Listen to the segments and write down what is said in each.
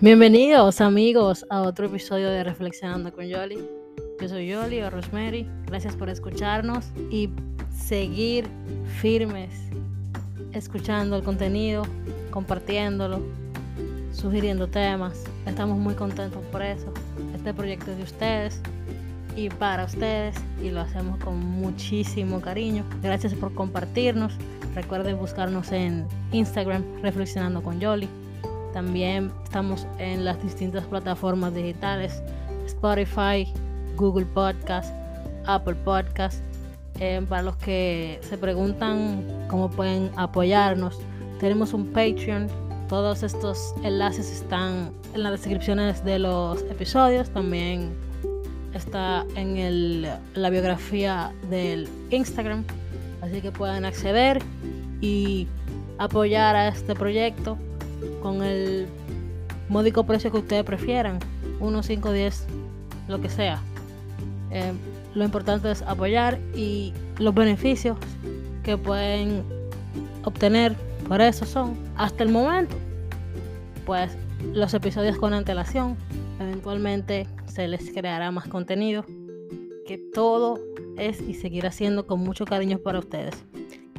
Bienvenidos amigos a otro episodio de Reflexionando con Yoli. Yo soy Yoli o Rosemary. Gracias por escucharnos y seguir firmes, escuchando el contenido, compartiéndolo, sugiriendo temas. Estamos muy contentos por eso. Este proyecto es de ustedes y para ustedes y lo hacemos con muchísimo cariño. Gracias por compartirnos. Recuerden buscarnos en Instagram, Reflexionando con Yoli también estamos en las distintas plataformas digitales, Spotify, Google Podcast, Apple Podcast. Eh, para los que se preguntan cómo pueden apoyarnos, tenemos un Patreon. Todos estos enlaces están en las descripciones de los episodios. También está en la biografía del Instagram. Así que pueden acceder y apoyar a este proyecto con el módico precio que ustedes prefieran, 1, 5, 10, lo que sea. Eh, lo importante es apoyar y los beneficios que pueden obtener por eso son, hasta el momento, pues los episodios con antelación, eventualmente se les creará más contenido, que todo es y seguirá siendo con mucho cariño para ustedes.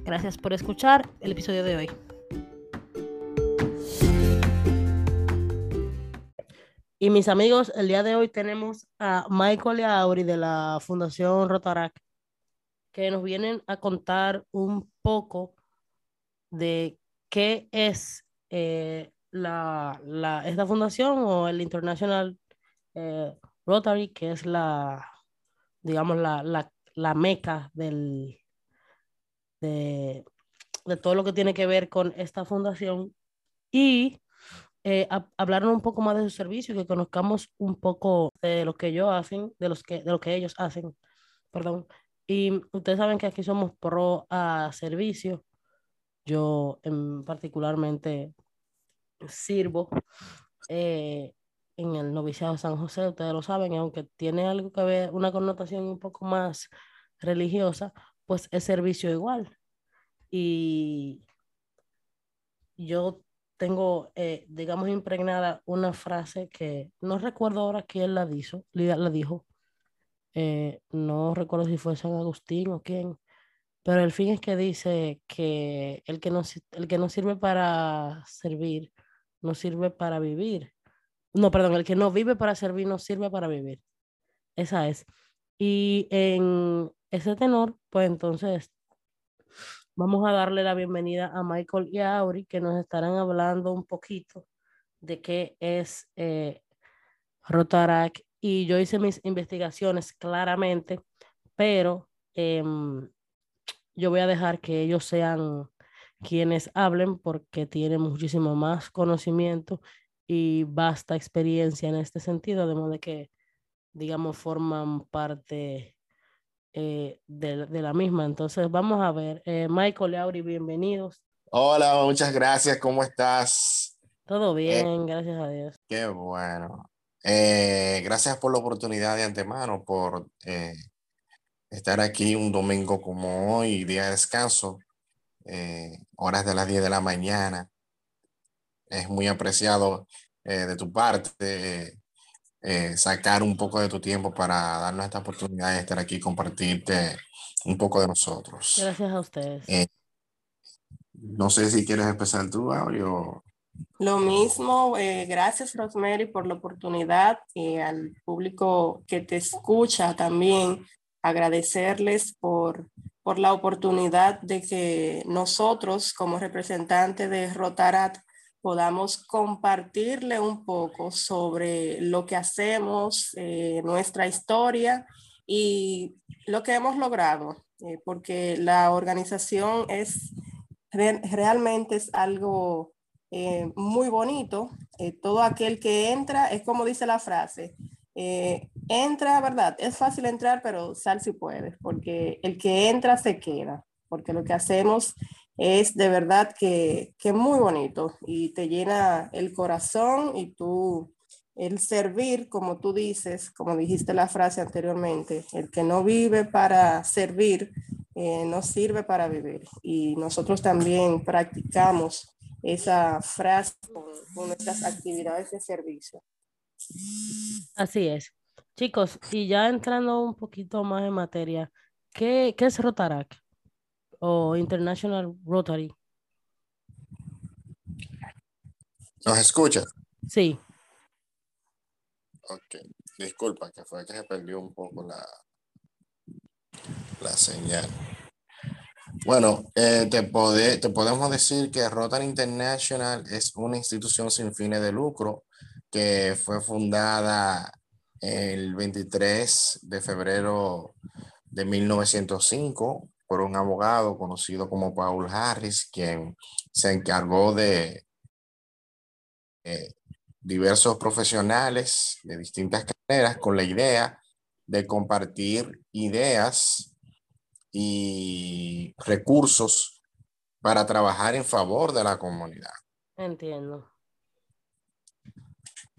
Gracias por escuchar el episodio de hoy. Y mis amigos, el día de hoy tenemos a Michael y a Auri de la Fundación Rotarac, que nos vienen a contar un poco de qué es eh, la, esta fundación o el International eh, Rotary, que es la, digamos, la, la, meca del, de, de todo lo que tiene que ver con esta fundación. Y eh, hablaron un poco más de su servicio, que conozcamos un poco de lo que ellos hacen, de, los que, de lo que ellos hacen, perdón. Y ustedes saben que aquí somos pro a servicio. Yo en, particularmente sirvo eh, en el noviciado San José, ustedes lo saben, aunque tiene algo que ver, una connotación un poco más religiosa, pues es servicio igual. Y yo tengo, eh, digamos, impregnada una frase que no recuerdo ahora quién la, dijo, la dijo. Eh, no recuerdo si fue San Agustín o quién, pero el fin es que dice que el que no, el que no sirve para servir, no sirve para vivir. No, perdón, el que no vive para servir, no sirve para vivir. Esa es. Y en ese tenor, pues entonces Vamos a darle la bienvenida a Michael y a Auri, que nos estarán hablando un poquito de qué es eh. Y yo hice mis investigaciones claramente, pero em, yo voy a dejar que ellos sean quienes hablen porque tienen muchísimo más conocimiento y vasta experiencia en este sentido, de modo que, digamos, forman parte eh, de, la misma. Entonces, vamos a ver. Eh, Michael Lauri, bienvenidos. Hola, muchas gracias. ¿Cómo estás? Todo eh, bien, gracias a Dios. Qué bueno. gracias por la oportunidad de antemano, por estar aquí un domingo como hoy, día de descanso, horas de las 10 de la mañana. Es muy apreciado de tu parte eh, sacar un poco de tu tiempo para darnos esta oportunidad de estar aquí y compartirte un poco de nosotros. Gracias a ustedes. Eh, no sé si quieres empezar tú, Aureo. Lo mismo, eh, gracias Rosemary por la oportunidad y al público que te escucha también agradecerles por, por la oportunidad de que nosotros como representantes de Rotarat podamos compartirle un poco sobre lo que hacemos, eh, nuestra historia y lo que hemos logrado, eh, porque la organización es realmente es algo eh, muy bonito. todo aquel que entra, es como dice la frase, entra, ¿verdad? Es fácil entrar, pero sal si puedes, porque el que entra se queda, porque lo que hacemos es de verdad que, que muy bonito y te llena el corazón y tú, el servir, como tú dices, como dijiste la frase anteriormente, el que no vive para servir, eh, no sirve para vivir. Y nosotros también practicamos esa frase con, nuestras actividades de servicio. Así es. Chicos, y ya entrando un poquito más en materia, ¿qué, qué es Rotarac o International Rotary? ¿Nos escucha? Sí. Ok, disculpa, que fue que se perdió un poco la, la señal. Bueno, eh, te, te podemos decir que Rotary International es una institución sin fines de lucro que fue fundada el 23 de febrero de 1905 por un abogado conocido como Paul Harris, quien se encargó de eh, diversos profesionales de distintas carreras con la idea de compartir ideas y recursos para trabajar en favor de la comunidad. Entiendo.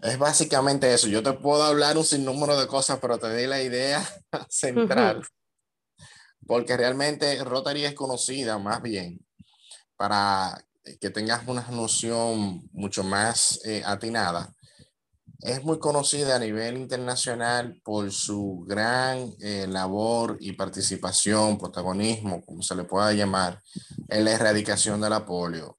Es básicamente eso. Yo te puedo hablar un sinnúmero de cosas, pero te di la idea central. Porque realmente Rotary es conocida más bien para que tengas una noción mucho más eh, atinada, es muy conocida a nivel internacional por su gran eh, labor y participación, protagonismo, como se le pueda llamar, en la erradicación de la polio.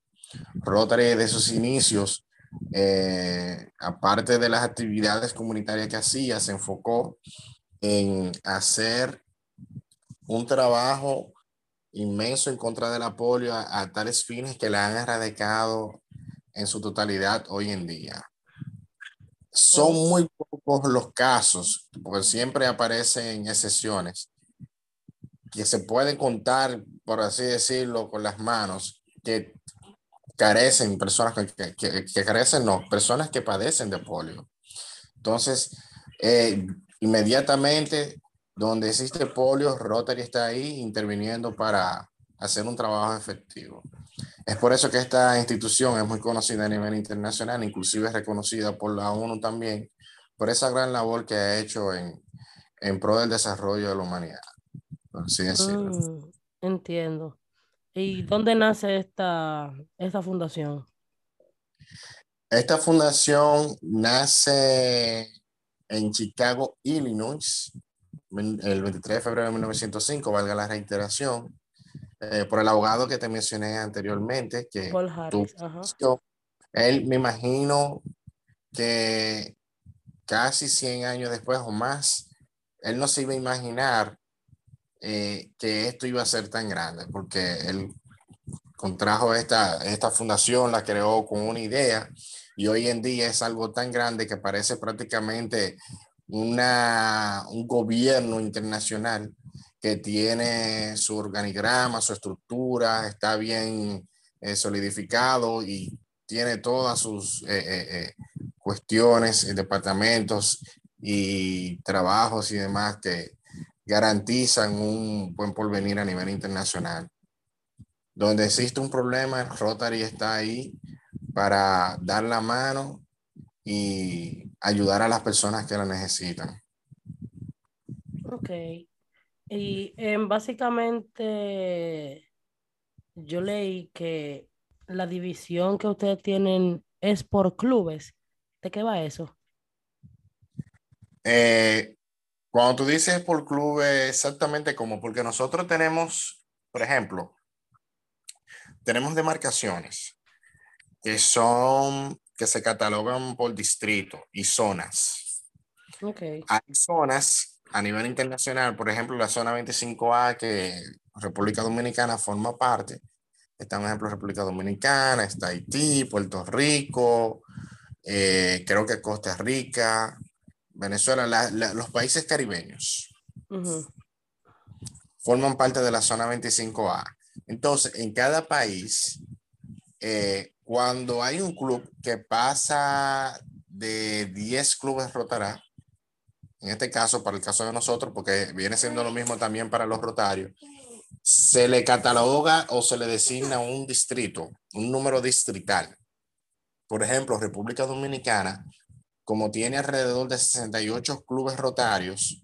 Rotary de sus inicios, eh, aparte de las actividades comunitarias que hacía, se enfocó en hacer un trabajo inmenso en contra de la polio a, tales fines que la han erradicado en su totalidad hoy en día. Son muy pocos los casos, porque siempre aparecen excepciones, que se pueden contar, por así decirlo, con las manos, que carecen, personas que, que, carecen, no, personas que padecen de polio. Entonces, eh, inmediatamente donde existe polio, Rotary está ahí interviniendo para hacer un trabajo efectivo. Es por eso que esta institución es muy conocida a nivel internacional, inclusive es reconocida por la ONU también, por esa gran labor que ha hecho en, en pro del desarrollo de la humanidad. Así mm, entiendo. ¿Y dónde nace esta, esta fundación? Esta fundación nace en Chicago, Illinois, el 23 de febrero de 1905, valga la reiteración, eh, por el abogado que te mencioné anteriormente, que Paul Harris, él me imagino que casi 100 años después o más, él no se iba a imaginar eh, que esto iba a ser tan grande, porque él contrajo esta, esta fundación, la creó con una idea y hoy en día es algo tan grande que parece prácticamente una, un gobierno internacional que tiene su organigrama, su estructura, está bien eh, solidificado y tiene todas sus eh, eh, cuestiones, departamentos y trabajos y demás que garantizan un buen porvenir a nivel internacional. Donde existe un problema, Rotary está ahí para dar la mano y ayudar a las personas que la necesitan. Ok. Y em, básicamente yo leí que la división que ustedes tienen es por clubes. ¿De qué va eso? Eh, cuando tú dices por clubes, exactamente como, porque nosotros tenemos, por ejemplo, tenemos demarcaciones que son que se catalogan por distrito y zonas. Okay. Hay zonas a nivel internacional, por ejemplo, la zona 25A que República Dominicana forma parte. Está, por ejemplo, República Dominicana, está Haití, Puerto Rico, eh, creo que Costa Rica, Venezuela, los países caribeños. Forman parte de la zona 25A. Entonces, en cada país eh, cuando hay un club que pasa de 10 clubes rotará, en este caso, para el caso de nosotros, porque viene siendo lo mismo también para los rotarios, se le cataloga o se le designa un distrito, un número distrital. Por ejemplo, República Dominicana, como tiene alrededor de 68 clubes rotarios,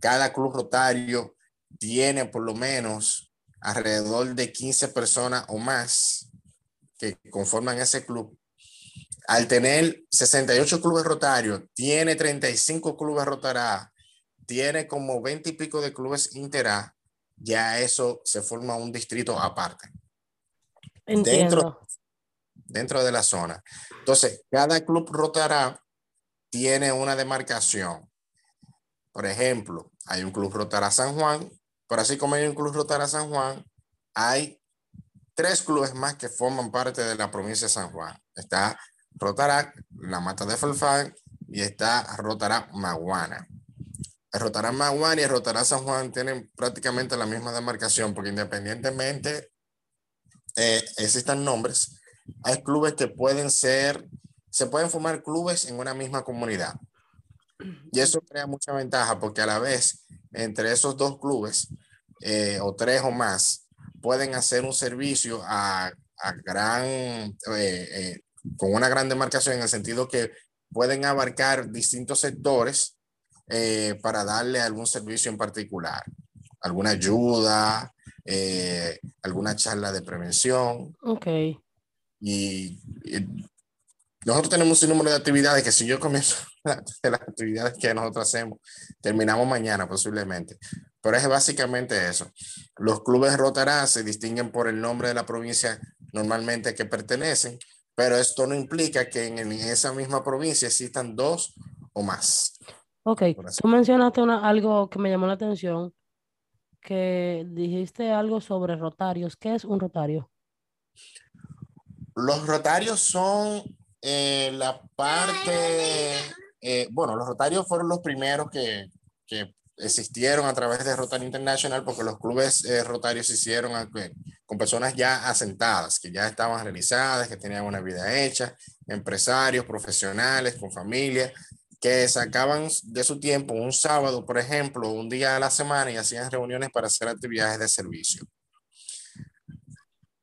cada club rotario tiene por lo menos alrededor de 15 personas o más que conforman ese club, al tener 68 clubes rotarios, tiene 35 clubes rotará, tiene como 20 y pico de clubes interá, ya eso se forma un distrito aparte. Dentro, dentro de la zona. Entonces, cada club rotará tiene una demarcación. Por ejemplo, hay un club rotará San Juan, pero así como hay un club rotará San Juan, hay tres clubes más que forman parte de la provincia de San Juan. Está Rotará la Mata de Falfán y está Rotará Maguana. El Maguana y el San Juan tienen prácticamente la misma demarcación porque independientemente eh, existan nombres, hay clubes que pueden ser, se pueden formar clubes en una misma comunidad. Y eso crea mucha ventaja porque a la vez entre esos dos clubes eh, o tres o más pueden hacer un servicio a, a gran, eh, eh, con una gran demarcación en el sentido que pueden abarcar distintos sectores para darle algún servicio en particular, alguna ayuda, alguna charla de prevención. Ok. Y, nosotros tenemos un número de actividades que si yo comienzo de las actividades que nosotros hacemos, terminamos mañana posiblemente. Pero es básicamente eso. Los clubes Rotará se distinguen por el nombre de la provincia normalmente que pertenecen, pero esto no implica que en, esa misma provincia existan dos o más. Ok, tú mencionaste una, algo que me llamó la atención, que dijiste algo sobre rotarios. ¿Qué es un rotario? Los rotarios son eh, la parte, eh, bueno, los rotarios fueron los primeros que, que existieron a través de Rotary International porque los clubes eh, rotarios se hicieron con personas ya asentadas, que ya estaban realizadas, que tenían una vida hecha, empresarios, profesionales, con familia, que sacaban de su tiempo un sábado, por ejemplo, un día a la semana y hacían reuniones para hacer actividades de servicio.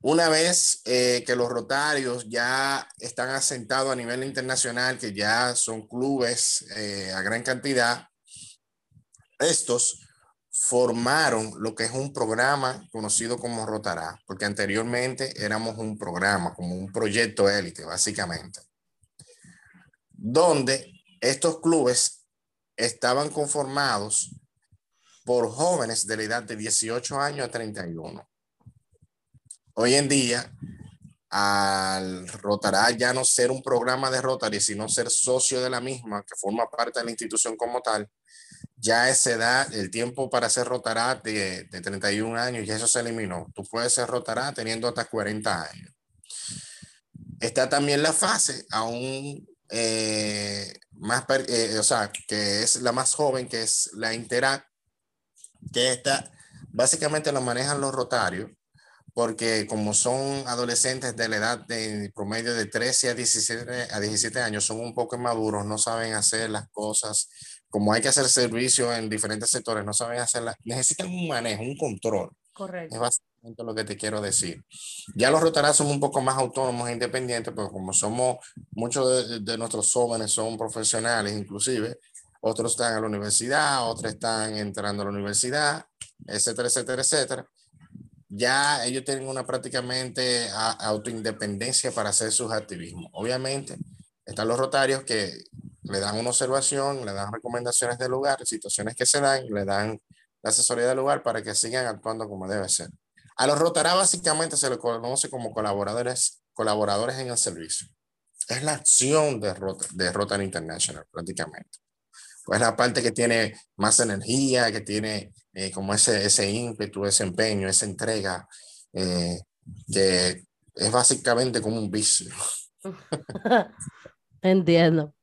Una vez eh, que los rotarios ya están asentados a nivel internacional, que ya son clubes eh, a gran cantidad, estos formaron lo que es un programa conocido como Rotará, porque anteriormente éramos un programa, como un proyecto élite, básicamente, donde estos clubes estaban conformados por jóvenes de la edad de 18 años a 31. Hoy en día, al Rotará ya no ser un programa de Rotary, sino ser socio de la misma, que forma parte de la institución como tal, ya esa edad, el tiempo para ser rotará de, de 31 años, y eso se eliminó. Tú puedes ser rotará teniendo hasta 40 años. Está también la fase aún eh, más, eh, o sea, que es la más joven, que es la interact, que está, básicamente lo manejan los rotarios, porque como son adolescentes de la edad de promedio de 13 a 17, a 17 años, son un poco inmaduros, no saben hacer las cosas como hay que hacer servicio en diferentes sectores, no saben hacerla, necesitan un manejo, un control. Correcto. Es básicamente lo que te quiero decir. Ya los rotaras somos un poco más autónomos e independientes, pero como somos, muchos de, nuestros jóvenes son profesionales inclusive, otros están a la universidad, otros están entrando a la universidad, etcétera, etcétera, etcétera. Ya ellos tienen una prácticamente autoindependencia para hacer sus activismos. Obviamente, están los rotarios que le dan una observación, le dan recomendaciones del lugar, situaciones que se dan, le dan la asesoría del lugar para que sigan actuando como debe ser. A los Rotará básicamente se le conoce como colaboradores, colaboradores en el servicio. Es la acción de, Rota, de Rotary International prácticamente. Pues la parte que tiene más energía, que tiene eh, como ese, ese ímpetu, ese empeño, esa entrega, eh, que es básicamente como un vicio. Entiendo.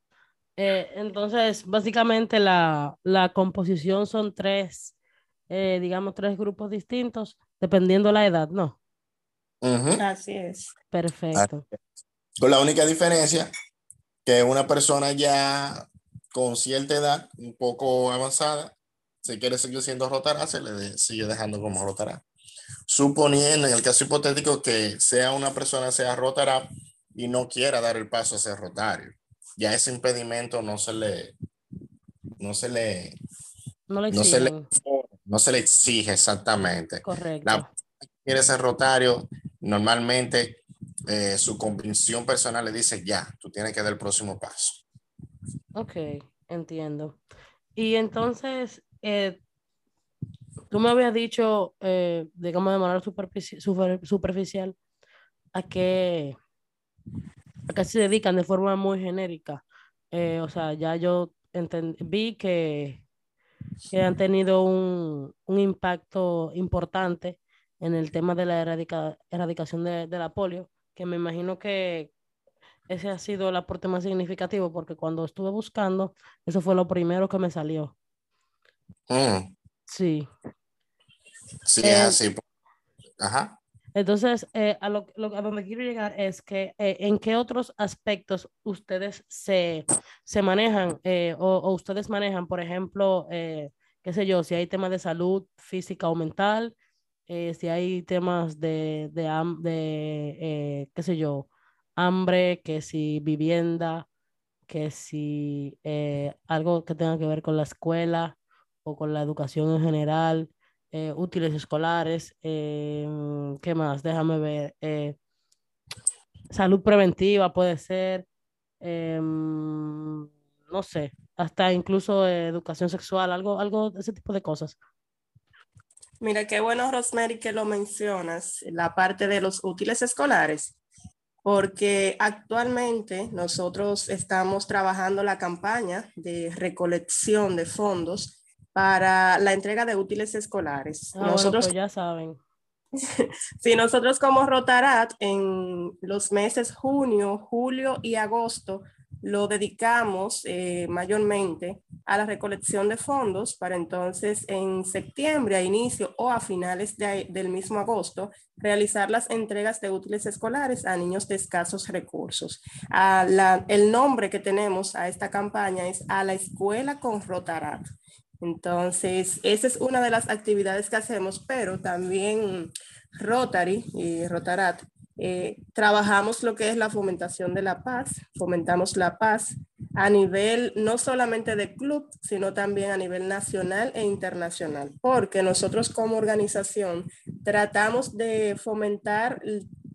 Eh, entonces, básicamente la, composición son tres, eh, digamos, tres grupos distintos, dependiendo la edad, ¿no? Así es. Perfecto. Con la única diferencia que una persona ya con cierta edad, un poco avanzada, si quiere seguir siendo rotará, se le sigue dejando como rotará. Suponiendo en el caso hipotético que sea una persona, sea rotará y no quiera dar el paso a ser rotario ya ese impedimento no se le, no se le, no, se, le no se le exige exactamente. Correcto. La quiere ser rotario, normalmente eh, su convicción personal le dice, ya, tú tienes que dar el próximo paso. Ok, entiendo. Y entonces, eh, tú me habías dicho, eh, digamos de manera superficial, a qué, a qué se dedican de forma muy genérica. Eh, o sea, ya yo vi que, que, han tenido un, un, impacto importante en el tema de la erradicación de, de, la polio, que me imagino que ese ha sido el aporte más significativo, porque cuando estuve buscando, eso fue lo primero que me salió. Mm. Sí. Sí, es eh, así. Ajá. Entonces, eh, a, lo, a donde quiero llegar es que eh, en qué otros aspectos ustedes se, se manejan o, o, ustedes manejan, por ejemplo, qué sé yo, si hay temas de salud física o mental, si hay temas de, de, de qué sé yo, hambre, que si vivienda, que si algo que tenga que ver con la escuela o con la educación en general eh, útiles escolares, eh, ¿qué más? Déjame ver. Eh, salud preventiva puede ser, no sé, hasta incluso educación sexual, algo, algo ese tipo de cosas. Mira, qué bueno, Rosemary, que lo mencionas, la parte de los útiles escolares, porque actualmente nosotros estamos trabajando la campaña de recolección de fondos para la entrega de útiles escolares. Ah, nosotros pues ya saben. sí, nosotros como Rotarat en los meses junio, julio y agosto lo dedicamos eh, mayormente a la recolección de fondos para entonces en septiembre a inicio o a finales del mismo agosto realizar las entregas de útiles escolares a niños de escasos recursos. el nombre que tenemos a esta campaña es a la escuela con Rotarat. Entonces, esa es una de las actividades que hacemos, pero también Rotary y Rotarat eh, trabajamos lo que es la fomentación de la paz, fomentamos la paz a nivel no solamente de club, sino también a nivel nacional e internacional, porque nosotros como organización tratamos de fomentar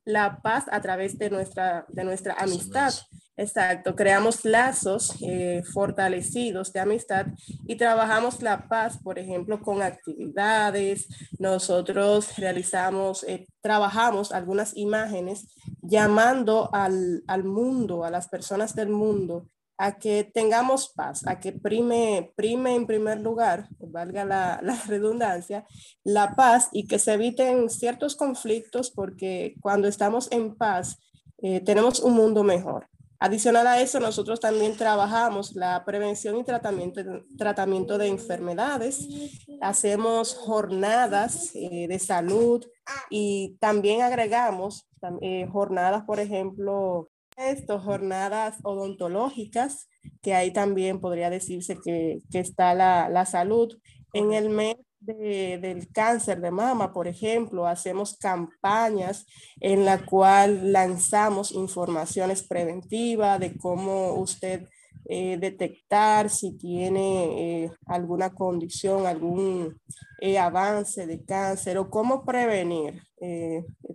la paz a través de nuestra, de nuestra amistad. Exacto, creamos lazos eh, fortalecidos de amistad y trabajamos la paz, por ejemplo, con actividades. Nosotros realizamos, eh, trabajamos algunas imágenes llamando al, al, mundo, a las personas del mundo, a que tengamos paz, a que prime, prime en primer lugar, valga la, redundancia, la paz y que se eviten ciertos conflictos porque cuando estamos en paz, eh, tenemos un mundo mejor. Adicional a eso, nosotros también trabajamos la prevención y tratamiento, tratamiento de enfermedades. Hacemos jornadas eh, de salud y también agregamos eh, jornadas, por ejemplo, esto, jornadas odontológicas, que ahí también podría decirse que, que está la, la salud. En el mes del cáncer de mama, por ejemplo, hacemos campañas en la cual lanzamos informaciones preventivas de cómo usted eh, detectar si tiene eh, alguna condición, algún eh, avance de cáncer o cómo prevenir.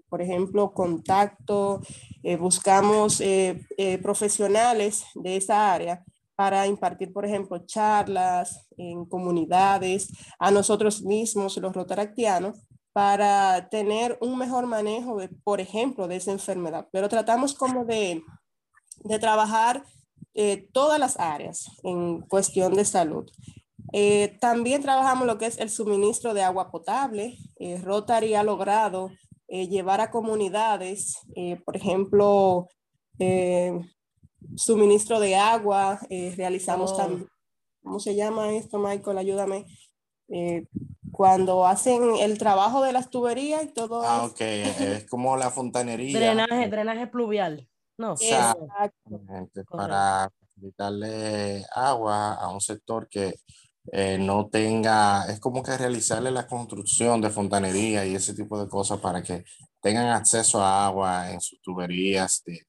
por ejemplo, contacto, buscamos profesionales de esa área para impartir, por ejemplo, charlas en comunidades, a nosotros mismos, los rotaractianos, para tener un mejor manejo, de, por ejemplo, de esa enfermedad. Pero tratamos como de, de trabajar eh, todas las áreas en cuestión de salud. Eh, también trabajamos lo que es el suministro de agua potable. Eh, Rotary ha logrado llevar a comunidades, por ejemplo, suministro de agua, eh, realizamos oh. también, ¿cómo se llama esto, Michael? Ayúdame. Eh, cuando hacen el trabajo de las tuberías y todo ah, ok, es como la fontanería. Drenaje, drenaje pluvial, ¿no? Exactamente, para facilitarle agua a un sector que eh, no tenga, es como que realizarle la construcción de fontanería y ese tipo de cosas para que tengan acceso a agua en sus tuberías de,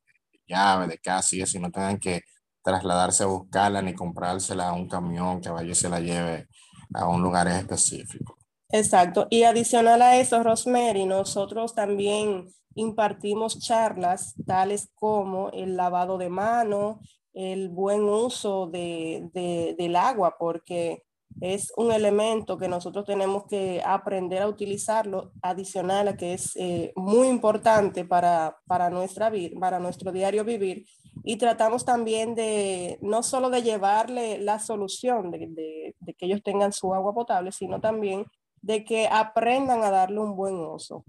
llave de casa y eso, no tengan que trasladarse a buscarla ni comprársela a un camión que vaya y se la lleve a un lugar específico. Exacto. Y adicional a eso, Rosemary, nosotros también impartimos charlas tales como el lavado de mano, el buen uso de, del agua, porque es un elemento que nosotros tenemos que aprender a utilizarlo, adicional a que es eh, muy importante para, para, nuestra, para nuestro diario vivir. Y tratamos también de no solo de llevarle la solución de que ellos tengan su agua potable, sino también de que aprendan a darle un buen uso.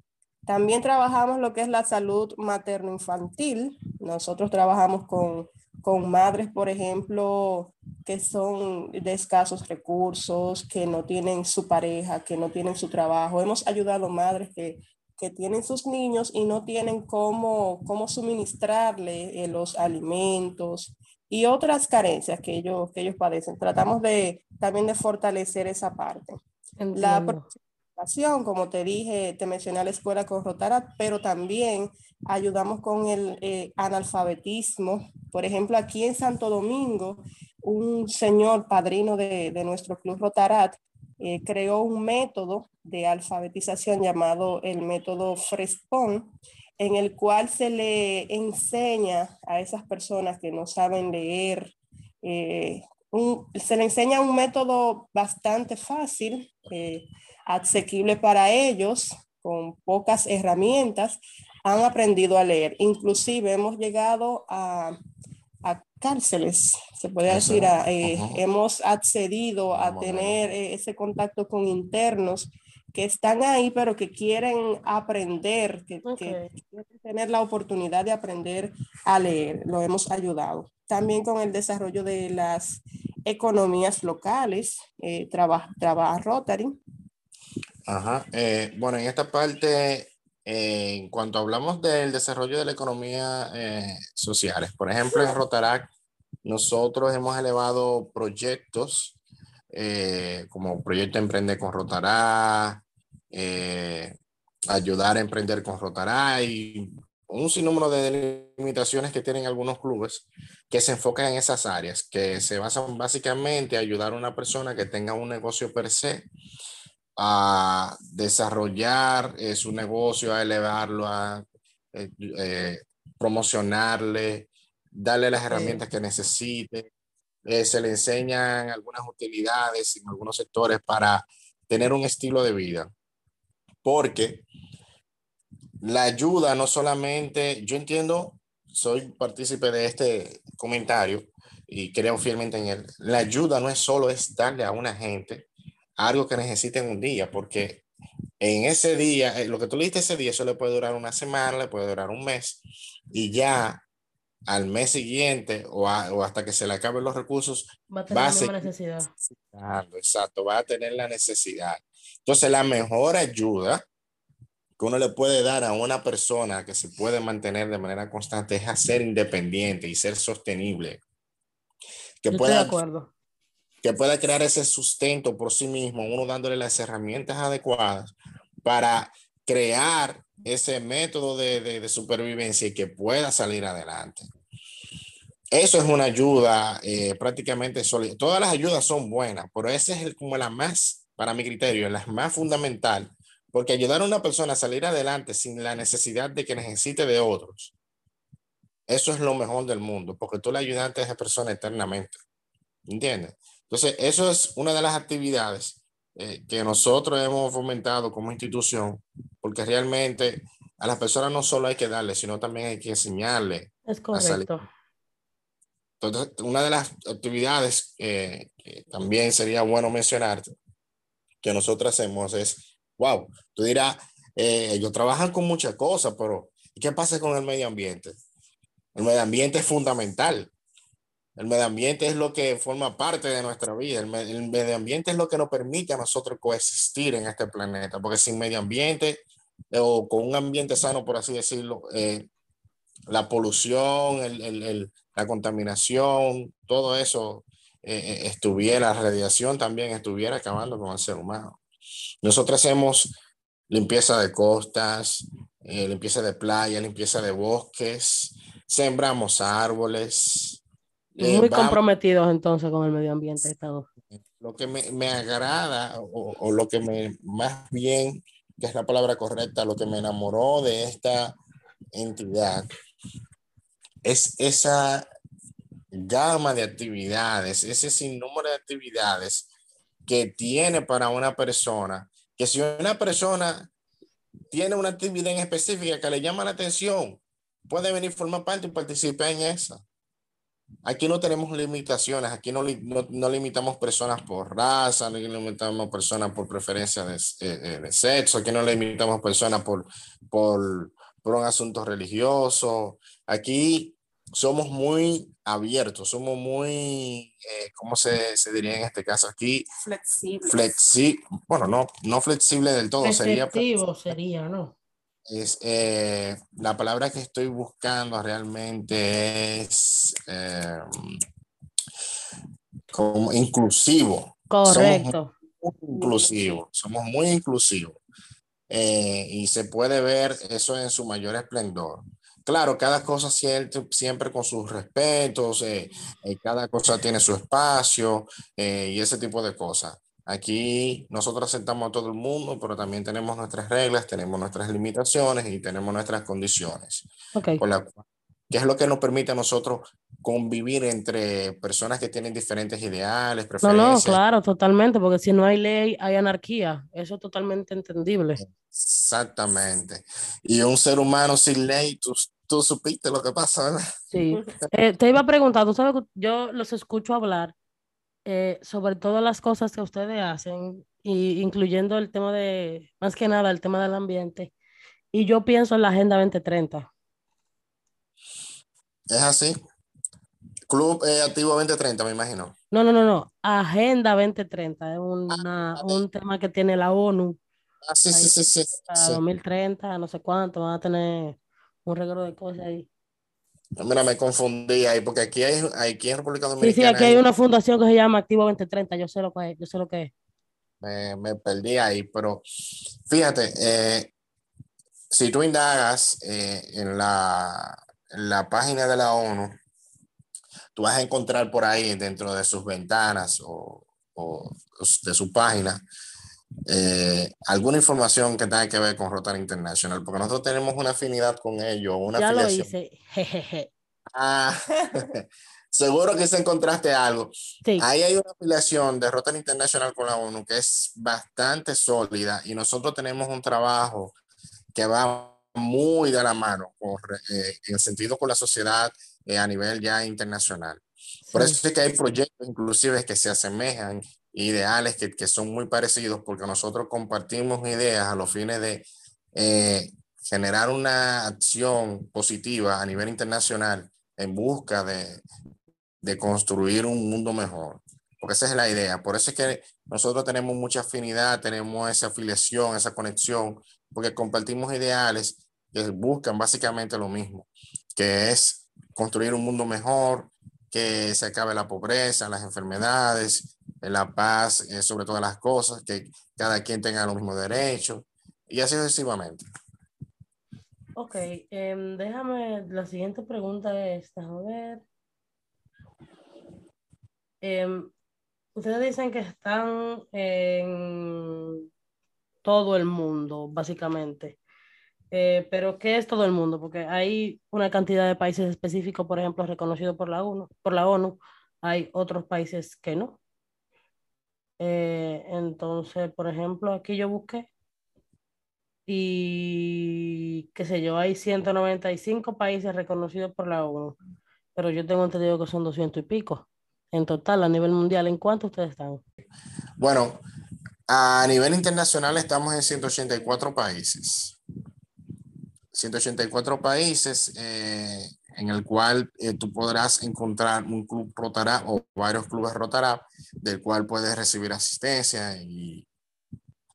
También trabajamos lo que es la salud materno-infantil. Nosotros trabajamos con, con madres, por ejemplo, que son de escasos recursos, que no tienen su pareja, que no tienen su trabajo. Hemos ayudado a madres que, que tienen sus niños y no tienen cómo, cómo suministrarle eh, los alimentos y otras carencias que ellos, que ellos padecen. Tratamos de, también de fortalecer esa parte. La como te dije, te mencioné la escuela con Rotarat, pero también ayudamos con el eh, analfabetismo. Por ejemplo, aquí en Santo Domingo, un señor padrino de, de nuestro club Rotarat eh, creó un método de alfabetización llamado el método Frespon, en el cual se le enseña a esas personas que no saben leer, eh, se le enseña un método bastante fácil asequible para ellos, con pocas herramientas, han aprendido a leer. Inclusive hemos llegado a, cárceles, se puede decir, eh, hemos accedido a tener eh, ese contacto con internos que están ahí, pero que quieren aprender, que, quieren tener la oportunidad de aprender a leer. Lo hemos ayudado. También con el desarrollo de las economías locales, eh, trabaja, trabaja Rotary, Ajá. Eh, bueno, en esta parte, eh, en cuanto hablamos del desarrollo de la economía eh, sociales, por ejemplo, en Rotarac, nosotros hemos elevado proyectos como Proyecto Emprende con Rotarac, Ayudar a Emprender con Rotarac y un sinnúmero de limitaciones que tienen algunos clubes que se enfocan en esas áreas, que se basan básicamente en ayudar a una persona que tenga un negocio per se a desarrollar eh, su negocio, a elevarlo, a eh, eh, promocionarle, darle las herramientas que necesite. se le enseñan algunas utilidades en algunos sectores para tener un estilo de vida. Porque la ayuda no solamente, yo entiendo, soy partícipe de este comentario y creo fielmente en él, la ayuda no es solo es darle a una gente algo que necesiten un día, porque en ese día, eh, lo que tú le diste ese día, eso le puede durar una semana, le puede durar un mes, y ya al mes siguiente o, hasta que se le acaben los recursos, va a tener la necesidad. Exacto, va a tener la necesidad. Entonces, la mejor ayuda que uno le puede dar a una persona que se puede mantener de manera constante es ser independiente y ser sostenible. Que pueda, de acuerdo que pueda crear ese sustento por sí mismo, uno dándole las herramientas adecuadas para crear ese método de, de, supervivencia y que pueda salir adelante. Eso es una ayuda eh, prácticamente sólida. Todas las ayudas son buenas, pero esa es el, como la más, para mi criterio, la más fundamental, porque ayudar a una persona a salir adelante sin la necesidad de que necesite de otros, eso es lo mejor del mundo, porque tú le ayudas a esa persona eternamente. ¿Entiendes? Entonces, eso es una de las actividades eh, que nosotros hemos fomentado como institución, porque realmente a las personas no solo hay que darle, sino también hay que enseñarle. Es correcto. Entonces, una de las actividades que también sería bueno mencionar que nosotros hacemos es, wow, tú dirás, eh, ellos trabajan con muchas cosas, pero ¿qué pasa con el medio ambiente? El medio ambiente es fundamental. El medio ambiente es lo que forma parte de nuestra vida. El, medio ambiente es lo que nos permite a nosotros coexistir en este planeta, porque sin medio ambiente eh, o con un ambiente sano, por así decirlo, eh, la polución, la contaminación, todo eso eh, estuviera, la radiación también estuviera acabando con el ser humano. Nosotros hacemos limpieza de costas, limpieza de playas, limpieza de bosques, sembramos árboles, muy comprometidos entonces con el medio ambiente, Estado. lo que me, me agrada o, o, lo que me más bien, que es la palabra correcta, lo que me enamoró de esta entidad es esa gama de actividades, ese sinnúmero de actividades que tiene para una persona, que si una persona tiene una actividad en específica que le llama la atención, puede venir formar parte y participar en esa. Aquí no tenemos limitaciones, aquí no, no, no limitamos personas por raza, no limitamos personas por preferencia de, eh, de sexo, aquí no limitamos personas por, por, por un asunto religioso. Aquí somos muy abiertos, somos muy, eh, ¿cómo se, se, diría en este caso aquí? Flexible. Flexi bueno, no, no flexible del todo. Sería, sería, ¿no? Es, eh, la palabra que estoy buscando realmente es eh, como inclusivo. Correcto. Somos muy inclusivos, somos muy inclusivos. Eh, y se puede ver eso en su mayor esplendor. Claro, cada cosa siempre, siempre con sus respetos, cada cosa tiene su espacio y ese tipo de cosas. Aquí nosotros aceptamos a todo el mundo, pero también tenemos nuestras reglas, tenemos nuestras limitaciones y tenemos nuestras condiciones. Okay. La cual, ¿Qué es lo que nos permite a nosotros convivir entre personas que tienen diferentes ideales, preferencias? No, no, claro, totalmente, porque si no hay ley, hay anarquía. Eso es totalmente entendible. Exactamente. Y un ser humano sin ley, tú, tú supiste lo que pasa, ¿verdad? Sí. Eh, te iba a preguntar, tú sabes que yo los escucho hablar eh, sobre todas las cosas que ustedes hacen, y incluyendo el tema de, más que nada, el tema del ambiente. Y yo pienso en la Agenda 2030. Es así. Club eh, Activo 2030, me imagino. No, no, no, no. Agenda 2030 es una, ah, un tema que tiene la ONU. Ah, sí, sí, sí, sí. Para 2030, no sé cuánto, van a tener un regalo de cosas ahí. Mira, me confundí ahí, porque aquí hay, aquí en República Dominicana. Sí, sí, aquí hay una fundación que se llama Activo 2030, yo sé lo que es, yo sé lo que es. Me, me perdí ahí, pero fíjate, eh, si tú indagas eh, en, la, en la página de la ONU, tú vas a encontrar por ahí dentro de sus ventanas o, o de su página eh, alguna información que tenga que ver con Rotary International, porque nosotros tenemos una afinidad con ellos, una ya afiliación. lo hice. Jejeje. Ah, seguro que se encontraste algo. Sí. Ahí hay una afiliación de Rotary International con la ONU que es bastante sólida y nosotros tenemos un trabajo que va muy de la mano con, eh, en sentido con la sociedad eh, a nivel ya internacional. Por eso es que hay proyectos inclusive que se asemejan, ideales que, que son muy parecidos, porque nosotros compartimos ideas a los fines de eh, generar una acción positiva a nivel internacional en busca de, de construir un mundo mejor. Porque esa es la idea. Por eso es que nosotros tenemos mucha afinidad, tenemos esa afiliación, esa conexión, porque compartimos ideales que buscan básicamente lo mismo, que es construir un mundo mejor, que se acabe la pobreza, las enfermedades, la paz eh, sobre todas las cosas, que cada quien tenga los mismos derechos y así sucesivamente. Ok, em, déjame, la siguiente pregunta es, déjame ver. Em, ustedes dicen que están en todo el mundo, básicamente. Eh, pero ¿qué es todo el mundo? Porque hay una cantidad de países específicos, por ejemplo, reconocidos por la ONU, por la ONU. Hay otros países que no. Eh, entonces, por ejemplo, aquí yo busqué y qué sé yo, hay 195 países reconocidos por la ONU, pero yo tengo entendido que son 200 y pico. En total, a nivel mundial, ¿en cuánto ustedes están? Bueno, a nivel internacional estamos en 184 países. 184 países eh, en el cual eh, tú podrás encontrar un club Rotará o varios clubes Rotará del cual puedes recibir asistencia y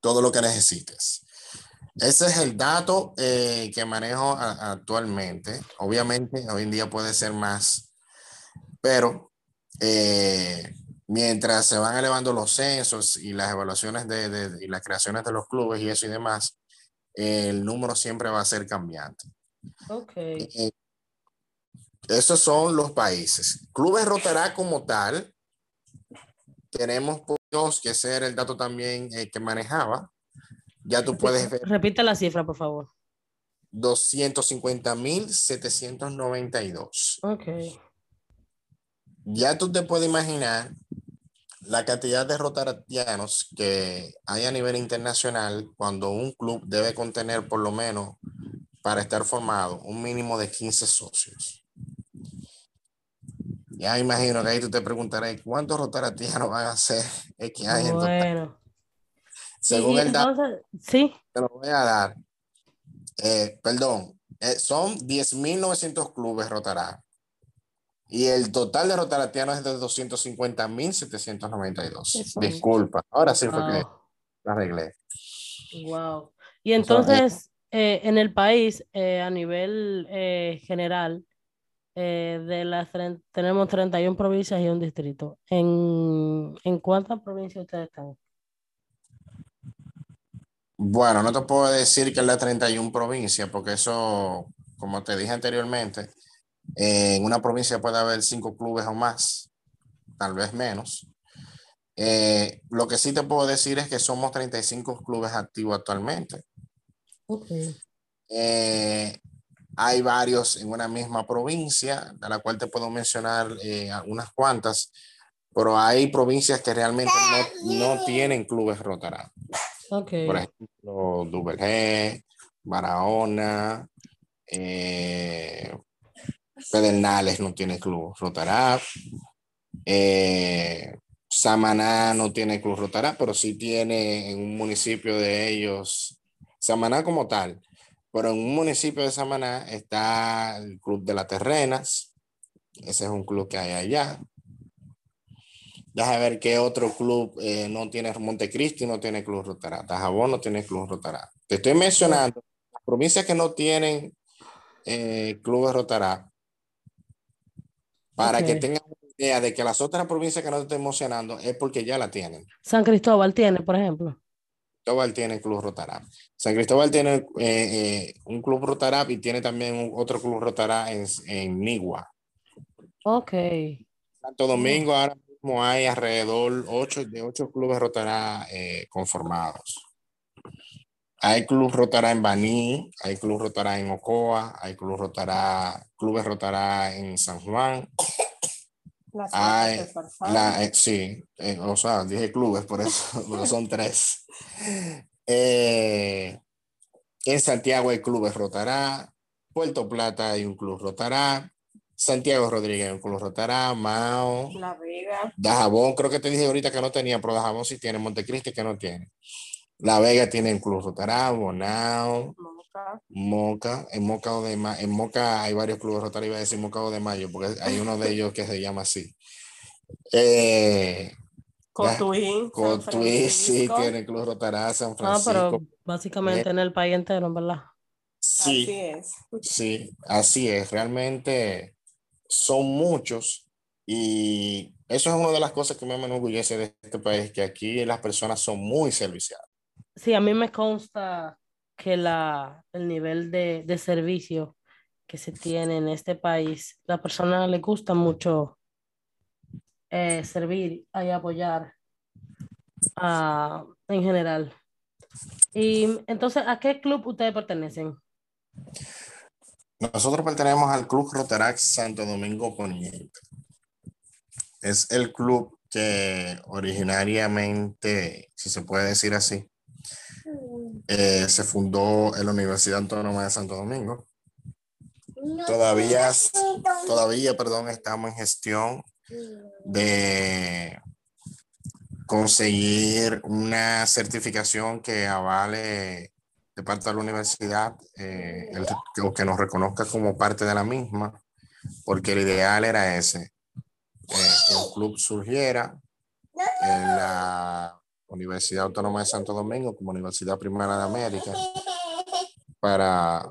todo lo que necesites. Ese es el dato eh, que manejo actualmente. Obviamente, hoy en día puede ser más, pero mientras se van elevando los censos y las evaluaciones de, de, y las creaciones de los clubes y eso y demás, el número siempre va a ser cambiante. Ok. Eh, esos son los países. Clubes Rotará como tal, tenemos que ese era el dato también eh, que manejaba. Ya tú puedes ver. Repite la cifra, por favor. 250.792. Ok. Ya tú te puedes imaginar la cantidad de rotaratianos que hay a nivel internacional cuando un club debe contener por lo menos para estar formado un mínimo de 15 socios. Ya imagino que ahí tú te preguntarás cuántos rotaratianos van a ser que hay en Bueno. Según Y el dato, sí, te lo voy a dar. Eh, perdón, eh, son 10.900 clubes rotará. Y el total de rotaratianos es de 250.792. Eso. Disculpa, ahora sí fue que la arreglé. wow. Y entonces, eh, en el país, eh, a nivel eh, general, eh, de las tenemos 31 provincias y un distrito. ¿En, en cuántas provincias ustedes están? Bueno, no te puedo decir que es la 31 provincia, porque eso, como te dije anteriormente, eh, en una provincia puede haber cinco clubes o más, tal vez menos. Eh, lo que sí te puedo decir es que somos 35 clubes activos actualmente. Ok. Eh, hay varios en una misma provincia, de la cual te puedo mencionar eh, unas cuantas, pero hay provincias que realmente no, no tienen clubes Rotará. Ok. Por ejemplo, Duvergé, Barahona, eh, Pedernales no tiene club Rotará. Eh, Samaná no tiene club Rotará, pero sí tiene en un municipio de ellos, Samaná como tal, pero en un municipio de Samaná está el Club de las Terrenas, ese es un club que hay allá. Deja ver qué otro club eh, no tiene Montecristi, no tiene Club Rotará. Tajabón no tiene Club Rotará. Te estoy mencionando provincias que no tienen eh, clubes Rotará para que tengan una idea de que las otras provincias que no te estoy mencionando es porque ya la tienen. San Cristóbal tiene, por ejemplo. Cristóbal tiene Club Rotará. San Cristóbal tiene eh, eh, un Club Rotará y tiene también un- otro Club Rotará en, en Nigua. Ok. Santo Domingo ahora mismo hay alrededor ocho, de ocho clubes Rotará eh, conformados. Hay club Rotará en Baní, hay club Rotará en Ocoa, hay club Rotará, clubes Rotará en San Juan. Las. La, eh, sí, eh, o sea, dije clubes, por eso, pero son tres. Eh, en Santiago hay clubes Rotará, Puerto Plata hay un club Rotará, Santiago Rodríguez hay un club Rotará, Mao, La Vega. Dajabón, creo que te dije ahorita que no tenía, pero Dajabón sí tiene, Montecristi que no tiene. La Vega tiene un club Rotará, Bonao, Moca. Moca, en Moca o de Ma- en Moca hay varios clubes Rotará, iba a decir Moca o de Mayo, porque hay uno de ellos que se llama así. Eh, Cotuí. Sí tiene Club Rotará, San Ah, Francisco. pero básicamente en el país entero, ¿verdad? Así Sí, es. sí, así es. Realmente son muchos y eso es una de las cosas que más me enorgullece de este país, que aquí las personas son muy serviciales. Sí, a mí me consta que la, el nivel de, de servicio que se tiene en este país, la persona le gusta mucho eh, servir y apoyar en general. Y entonces, ¿a qué club ustedes pertenecen? Nosotros pertenecemos al Club Rotaract Santo Domingo Poniente. Es el club que originariamente, si se puede decir así, eh, se fundó en la Universidad Autónoma de Santo Domingo. Todavía, todavía, perdón, estamos en gestión de conseguir una certificación que avale de parte de la universidad eh, el- o que nos reconozca como parte de la misma, porque el ideal era ese, eh, que el club surgiera en la Universidad Autónoma de Santo Domingo como Universidad Primera de América para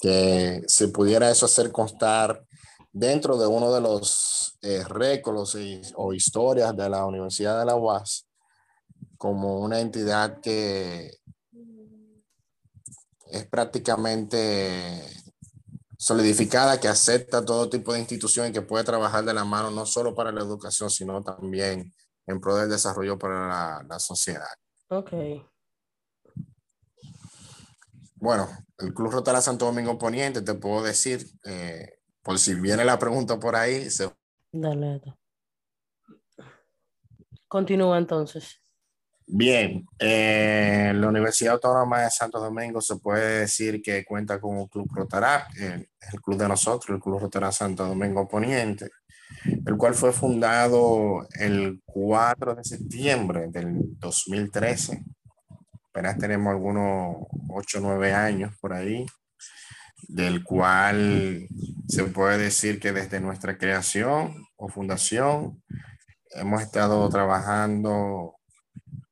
que se pudiera eso hacer constar dentro de uno de los eh, o historias de la Universidad de la UAS como una entidad que es prácticamente solidificada, que acepta todo tipo de institución y que puede trabajar de la mano no solo para la educación, sino también en pro del desarrollo para la, la sociedad. Ok. Bueno, el Club Rotara Santo Domingo Poniente, te puedo decir, eh, por si viene la pregunta por ahí, se Dale. Continúa entonces. Bien, eh, la Universidad Autónoma de Santo Domingo se puede decir que cuenta con un club Rotará, eh, el club de nosotros, el Club Rotará Santo Domingo Poniente, el cual fue fundado el 4 de septiembre del 2013. Apenas tenemos algunos 8 o 9 años por ahí, del cual se puede decir que desde nuestra creación o fundación hemos estado trabajando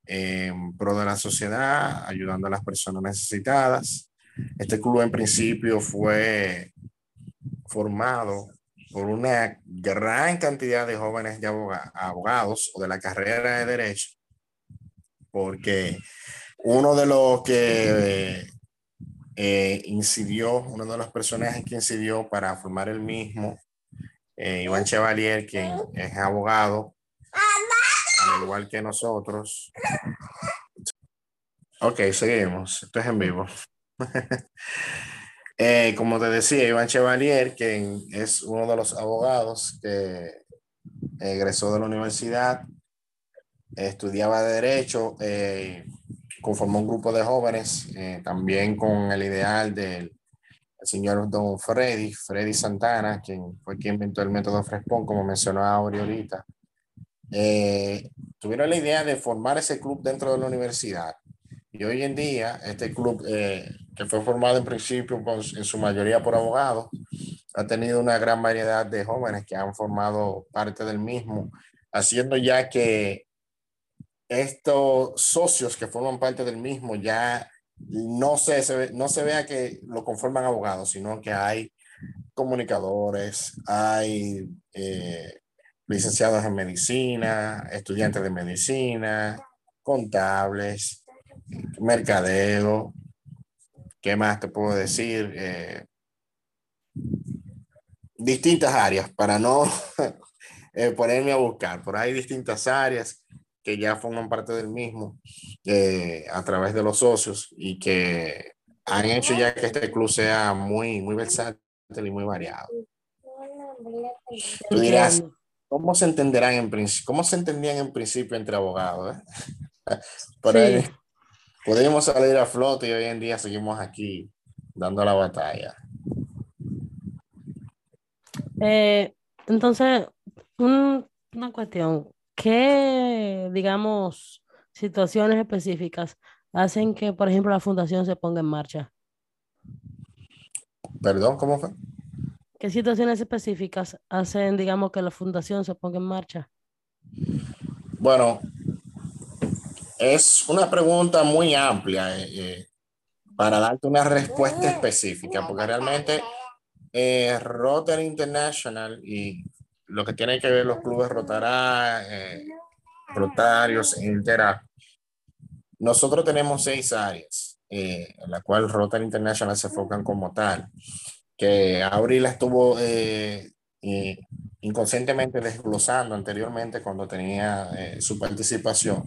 en pro de la sociedad, ayudando a las personas necesitadas. Este club en principio fue formado por una gran cantidad de jóvenes de abogados o de la carrera de derecho, porque uno de los que eh, incidió, uno de los personajes que incidió para formar el mismo, eh, Iván Chevalier, quien es abogado, igual que nosotros. Ok, seguimos. Esto es en vivo. Eh, como te decía, Iván Chevalier, quien es uno de los abogados que egresó de la universidad, estudiaba Derecho, eh, conformó un grupo de jóvenes, eh, también con el ideal del señor Don Freddy, Freddy Santana, quien fue quien inventó el método Frespon, como mencionó ahorita eh, tuvieron la idea de formar ese club dentro de la universidad. Y hoy en día, este club, eh, que fue formado en principio en su mayoría por abogados, ha tenido una gran variedad de jóvenes que han formado parte del mismo, haciendo ya que estos socios que forman parte del mismo ya no se, no se vea que lo conforman abogados, sino que hay comunicadores, hay eh, licenciados en medicina, estudiantes de medicina, contables, mercadeo, ¿qué más te puedo decir? Eh, distintas áreas para no eh, ponerme a buscar. Por ahí distintas áreas que ya forman parte del mismo eh, a través de los socios y que han hecho ya que este club sea muy, muy versátil y muy variado. Tú dirás, ¿Cómo se entenderán en? ¿Cómo se entendían en principio entre abogados? Eh? podríamos salir a flote y hoy en día seguimos aquí dando la batalla. Eh, entonces, una cuestión, ¿qué, digamos, situaciones específicas hacen que, por ejemplo, la fundación se ponga en marcha? Perdón, ¿cómo fue? ¿Qué situaciones específicas hacen, digamos, que la fundación se ponga en marcha? Bueno, es una pregunta muy amplia eh, eh, para darte una respuesta específica, porque realmente eh, International y lo que tiene que ver los clubes Rotará, Rotarios, Intera, nosotros tenemos seis áreas en la cual Rotary International se enfocan como tal que Abril estuvo eh, inconscientemente desglosando anteriormente cuando tenía eh, su participación,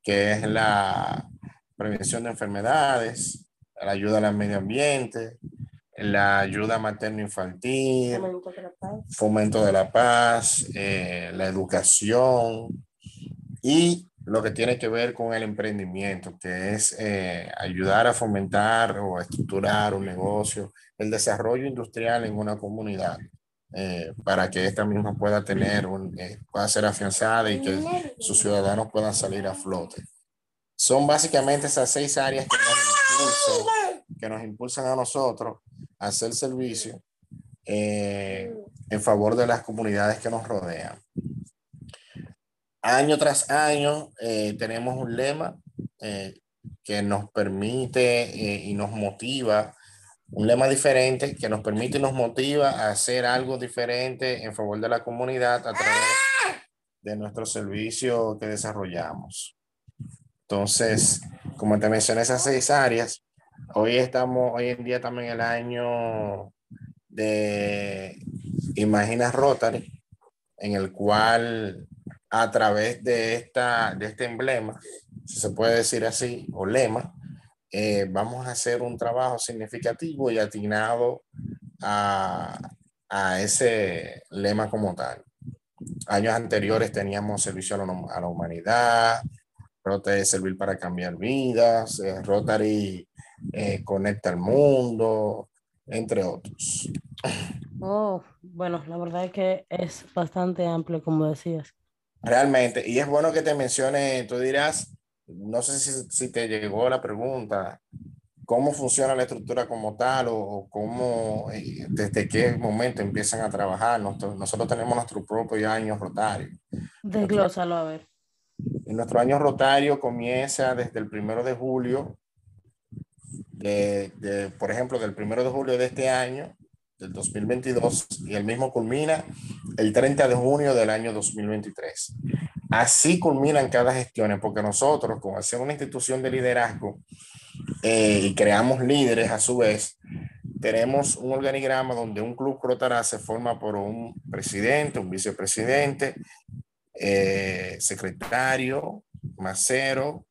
que es la prevención de enfermedades, la ayuda al medio ambiente, la ayuda materno-infantil, fomento de la paz, eh, la educación y lo que tiene que ver con el emprendimiento, que es ayudar a fomentar o estructurar un negocio el desarrollo industrial en una comunidad eh, para que esta misma pueda tener un, eh, pueda ser afianzada y que sus ciudadanos puedan salir a flote. Son básicamente esas seis áreas que nos impulsan, que nos impulsan a nosotros a hacer servicio eh, en favor de las comunidades que nos rodean. Año tras año tenemos un lema que nos permite y nos motiva un lema diferente que nos permite y nos motiva a hacer algo diferente en favor de la comunidad a través de nuestro servicio que desarrollamos. Entonces, como te mencioné esas seis áreas, hoy estamos, hoy en día también el año de Imagina Rotary, en el cual a través de, esta, de este emblema, si se puede decir así, o lema, eh, vamos a hacer un trabajo significativo y atinado a, a ese lema como tal. Años anteriores teníamos servicio a la, a la humanidad, Rotary servir para cambiar vidas, eh, Rotary eh, conecta al mundo, entre otros. Oh, bueno, la verdad es que es bastante amplio, como decías. Realmente, y es bueno que te mencione, tú dirás, no sé si, si te llegó la pregunta, cómo funciona la estructura como tal o, cómo, eh, desde qué momento empiezan a trabajar. Nosotros, nosotros tenemos nuestro propio año rotario. Desglósalo a ver. nuestro año rotario comienza desde el primero de julio, de, de, por ejemplo, del primero de julio de este año, del 2022, y el mismo culmina el 30 de junio del año 2023. Así culminan cada gestión, porque nosotros, como ser una institución de liderazgo, eh, y creamos líderes a su vez, tenemos un organigrama donde un club Crotará se forma por un presidente, un vicepresidente, eh, secretario, macero,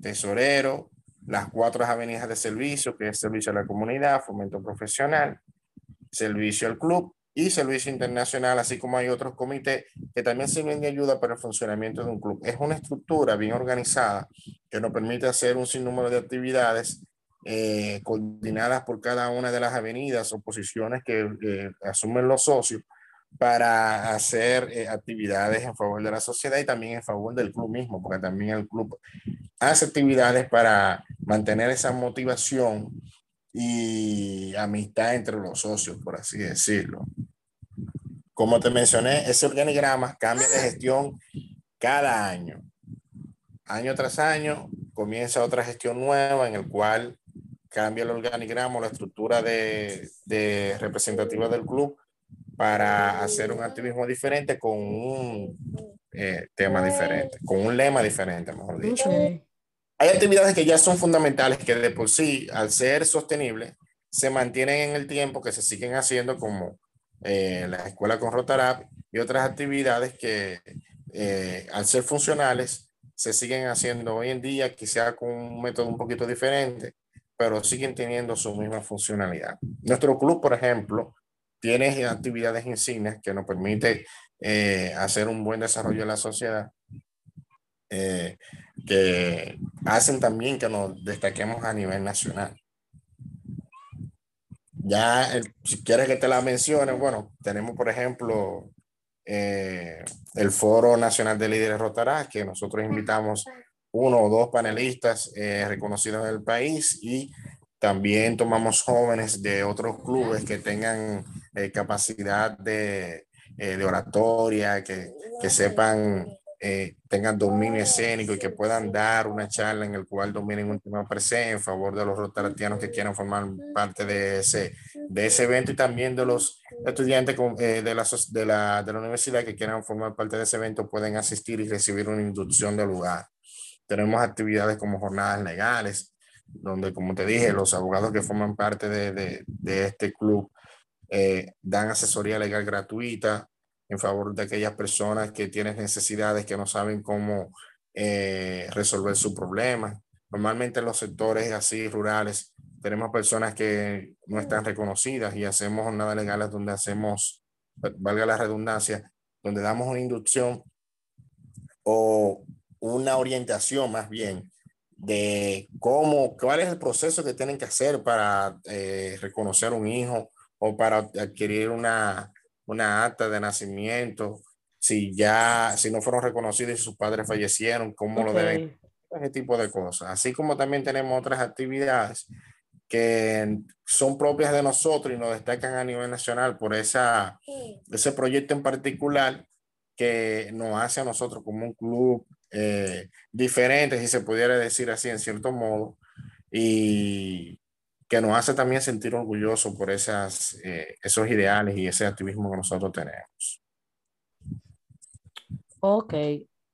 tesorero, las cuatro avenidas de servicio, que es servicio a la comunidad, fomento profesional, servicio al club y servicio internacional, así como hay otros comités que también sirven de ayuda para el funcionamiento de un club. Es una estructura bien organizada que nos permite hacer un sinnúmero de actividades eh, coordinadas por cada una de las avenidas o posiciones que asumen los socios para hacer eh, actividades en favor de la sociedad y también en favor del club mismo, porque también el club hace actividades para mantener esa motivación y amistad entre los socios, por así decirlo. Como te mencioné, ese organigrama cambia de gestión cada año. Año tras año comienza otra gestión nueva en el cual cambia el organigrama, la estructura de, de representativa del club para hacer un activismo diferente con un eh, tema diferente, con un lema diferente, mejor dicho. Hay actividades que ya son fundamentales, que de por sí, al ser sostenibles, se mantienen en el tiempo, que se siguen haciendo como eh, la escuela con Rotarap y otras actividades que eh, al ser funcionales se siguen haciendo hoy en día, quizá con un método un poquito diferente, pero siguen teniendo su misma funcionalidad. Nuestro club, por ejemplo, tiene actividades insignias que nos permite eh, hacer un buen desarrollo de la sociedad eh, que hacen también que nos destaquemos a nivel nacional. Ya, si quieres que te la mencione, bueno, tenemos por ejemplo eh, el Foro Nacional de Líderes Rotará, que nosotros invitamos uno o dos panelistas eh, reconocidos en el país y también tomamos jóvenes de otros clubes que tengan capacidad de, de oratoria, que, que sepan eh, tengan dominio escénico y que puedan dar una charla en el cual dominen un tema presente en favor de los rotaratianos que quieran formar parte de ese, de ese evento y también de los estudiantes eh, de, la, de, la, de la universidad que quieran formar parte de ese evento pueden asistir y recibir una inducción del lugar. Tenemos actividades como jornadas legales, donde, como te dije, los abogados que forman parte de, de, de este club eh, dan asesoría legal gratuita, en favor de aquellas personas que tienen necesidades que no saben cómo eh, resolver su problema. Normalmente en los sectores así rurales tenemos personas que no están reconocidas y hacemos jornadas legales donde hacemos, valga la redundancia, donde damos una inducción o una orientación más bien de cómo, cuál es el proceso que tienen que hacer para eh, reconocer un hijo o para adquirir una, una acta de nacimiento, si ya, si no fueron reconocidos y sus padres fallecieron, cómo lo deben, ese tipo de cosas. Así como también tenemos otras actividades que son propias de nosotros y nos destacan a nivel nacional por esa, ese proyecto en particular que nos hace a nosotros como un club eh, diferente, si se pudiera decir así en cierto modo, y que nos hace también sentir orgullosos por esas, eh, esos ideales y ese activismo que nosotros tenemos. Ok,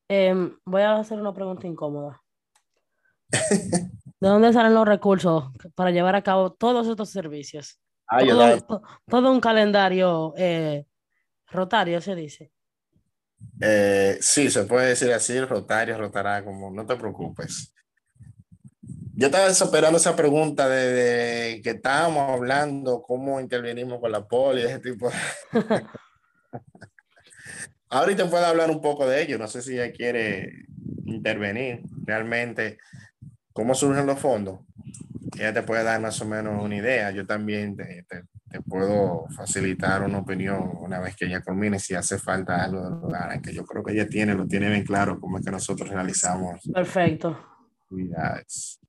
em, voy a hacer una pregunta incómoda. ¿De dónde salen los recursos para llevar a cabo todos estos servicios? todo, todo, un calendario eh, rotario, se dice. Eh, sí, se puede decir así, Rotario, Rotará, como no te preocupes. Yo estaba esperando esa pregunta de, que estábamos hablando, cómo intervenimos con la poli, ese tipo. Ahorita puedo hablar un poco de ello, no sé si ella quiere intervenir realmente, cómo surgen los fondos. Ella te puede dar más o menos una idea. Yo también te, puedo facilitar una opinión una vez que ella culmine, si hace falta algo de lugar, que yo creo que ella tiene, lo tiene bien claro cómo es que nosotros realizamos. Perfecto. Actividades.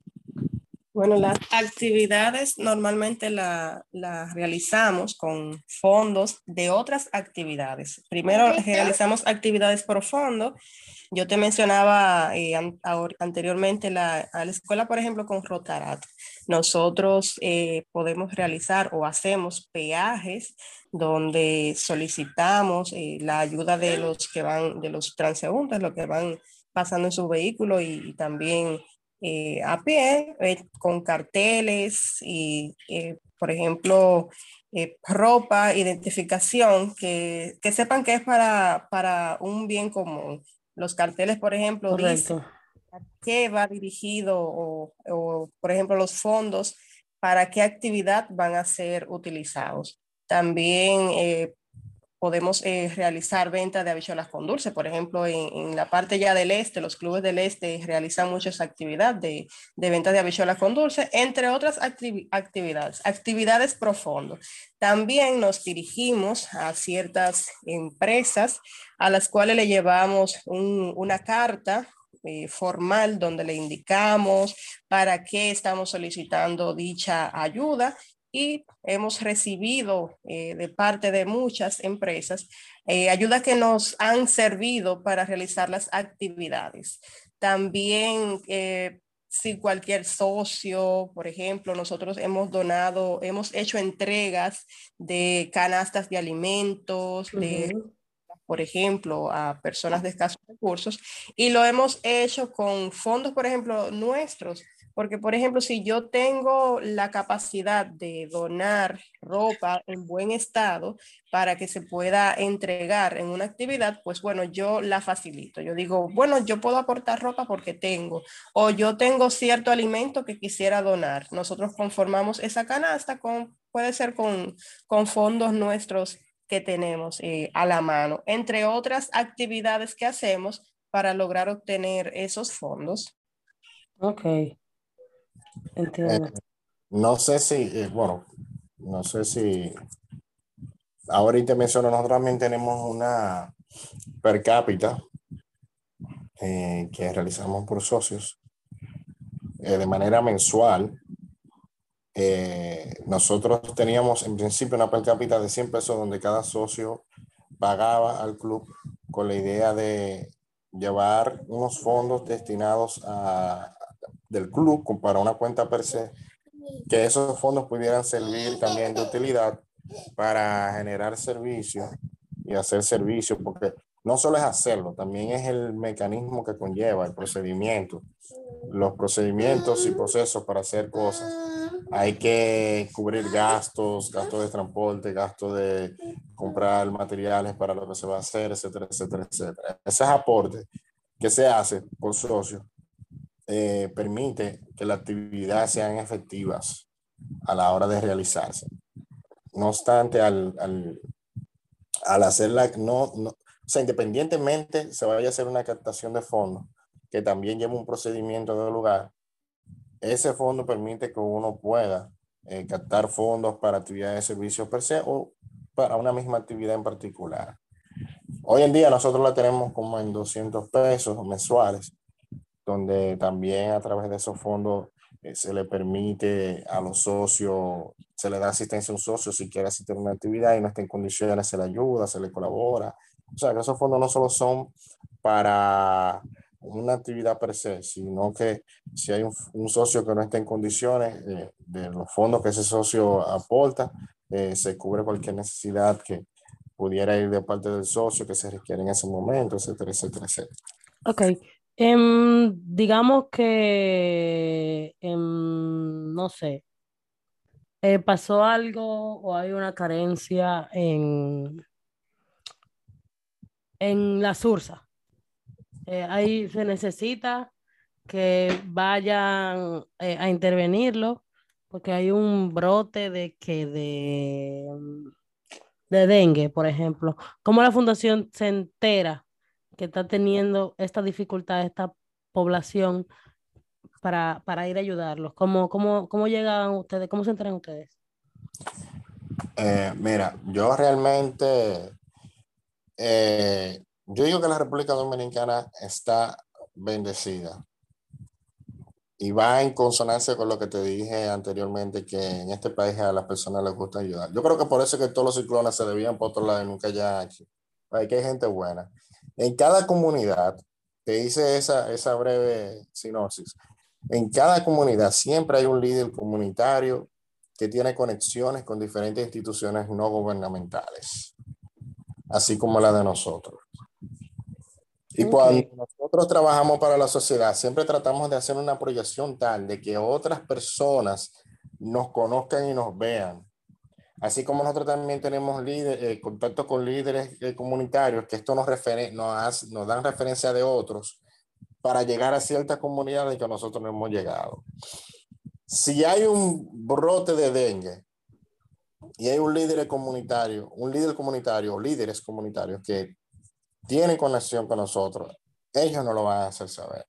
Bueno, las actividades normalmente las realizamos con fondos de otras actividades. Primero realizamos actividades por fondo. Yo te mencionaba eh, anteriormente la, a la escuela, por ejemplo, con Rotarat. Nosotros eh, podemos realizar o hacemos peajes donde solicitamos eh, la ayuda de los que van, de los transeúntes, los que van pasando en su vehículo y también eh, a pie, eh, con carteles y, eh, por ejemplo, ropa, identificación, que, que, sepan que es para, para un bien común. Los carteles, por ejemplo, dicen a qué va dirigido o, o, por ejemplo, los fondos, para qué actividad van a ser utilizados. También podemos eh, realizar venta de habichuelas con dulce. Por ejemplo, en, la parte ya del este, los clubes del este realizan muchas actividades de, de venta de habichuelas con dulce, entre otras actividades, actividades profundas. También nos dirigimos a ciertas empresas a las cuales le llevamos una carta eh, formal donde le indicamos para qué estamos solicitando dicha ayuda y hemos recibido eh, de parte de muchas empresas eh, ayudas que nos han servido para realizar las actividades. También, eh, si cualquier socio, por ejemplo, nosotros hemos donado, hemos hecho entregas de canastas de alimentos, de por ejemplo, a personas de escasos recursos, y lo hemos hecho con fondos, por ejemplo, nuestros, porque, por ejemplo, si yo tengo la capacidad de donar ropa en buen estado para que se pueda entregar en una actividad, pues bueno, yo la facilito. Yo digo, bueno, yo puedo aportar ropa porque tengo, o yo tengo cierto alimento que quisiera donar. Nosotros conformamos esa canasta con, puede ser con, con fondos nuestros que tenemos eh, a la mano, entre otras actividades que hacemos para lograr obtener esos fondos. Ok. Eh, no sé si, eh, bueno, no sé si ahorita menciono, nosotros también tenemos una per cápita eh, que realizamos por socios de manera mensual. Nosotros teníamos en principio una per cápita de 100 pesos donde cada socio pagaba al club con la idea de llevar unos fondos destinados a, del club para una cuenta per se, que esos fondos pudieran servir también de utilidad para generar servicios y hacer servicios, porque no solo es hacerlo, también es el mecanismo que conlleva el procedimiento, los procedimientos y procesos para hacer cosas. Hay que cubrir gastos, gastos de transporte, gastos de comprar materiales para lo que se va a hacer, etcétera, etcétera, etcétera. Ese aporte que se hace por socio eh, permite que las actividades sean efectivas a la hora de realizarse. No obstante, al, al, al hacerla, no, no, o sea, independientemente se vaya a hacer una captación de fondos, que también lleva un procedimiento de lugar, ese fondo permite que uno pueda eh, captar fondos para actividades de servicios per se o para una misma actividad en particular. Hoy en día nosotros la tenemos como en 200 pesos mensuales donde también a través de esos fondos eh, se le permite a los socios, se le da asistencia a un socio si quiere asistir a una actividad y no está en condiciones, se le ayuda, se le colabora. O sea, que esos fondos no solo son para una actividad per se, sino que si hay un, socio que no está en condiciones eh, de los fondos que ese socio aporta, eh, se cubre cualquier necesidad que pudiera ir de parte del socio que se requiere en ese momento, etcétera, etcétera, etcétera. Ok, Em, digamos que, em, no sé, eh, pasó algo o hay una carencia en, en la Sursa. Eh, ahí se necesita que vayan eh, a intervenirlo porque hay un brote de que de, de dengue, por ejemplo. ¿Cómo la fundación se entera que está teniendo esta dificultad esta población para, para ir a ayudarlos? ¿Cómo, cómo, cómo llegan ustedes? ¿Cómo se enteran ustedes? Eh, mira, yo realmente, yo digo que la República Dominicana está bendecida y va en consonancia con lo que te dije anteriormente, que en este país a las personas les gusta ayudar. Yo creo que por eso es que todos los ciclones se debían por otro lado y nunca ya aquí. Hay que hay gente buena. En cada comunidad, te hice esa, esa breve sinopsis, en cada comunidad siempre hay un líder comunitario que tiene conexiones con diferentes instituciones no gubernamentales, así como la de nosotros. Y cuando nosotros trabajamos para la sociedad, siempre tratamos de hacer una proyección tal de que otras personas nos conozcan y nos vean. Así como nosotros también tenemos líder, eh, contacto con líderes eh, comunitarios, que esto nos, nos, nos dan referencia de otros para llegar a ciertas comunidades que nosotros no hemos llegado. Si hay un brote de dengue y hay un líder comunitario, un líder comunitario, líderes comunitarios que tienen conexión con nosotros, ellos no lo van a hacer saber.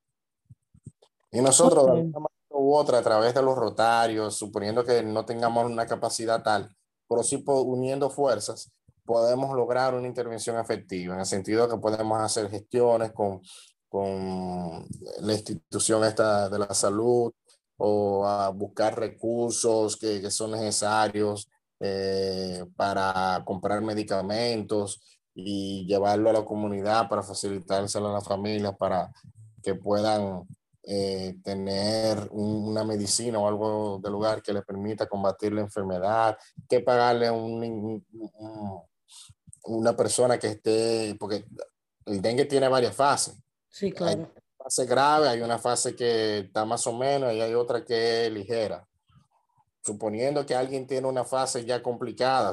Y nosotros, de una manera u otra, a través de los rotarios, suponiendo que no tengamos una capacidad tal, pero sí uniendo fuerzas, podemos lograr una intervención efectiva, en el sentido de que podemos hacer gestiones con, con la institución esta de la salud o a buscar recursos que, que son necesarios eh, para comprar medicamentos y llevarlo a la comunidad para facilitárselo a las familias para que puedan eh, tener una medicina o algo de lugar que le permita combatir la enfermedad, que pagarle a un, una persona que esté, porque el dengue tiene varias fases. Sí, claro. Hay una fase grave, hay una fase que está más o menos y hay otra que es ligera. Suponiendo que alguien tiene una fase ya complicada,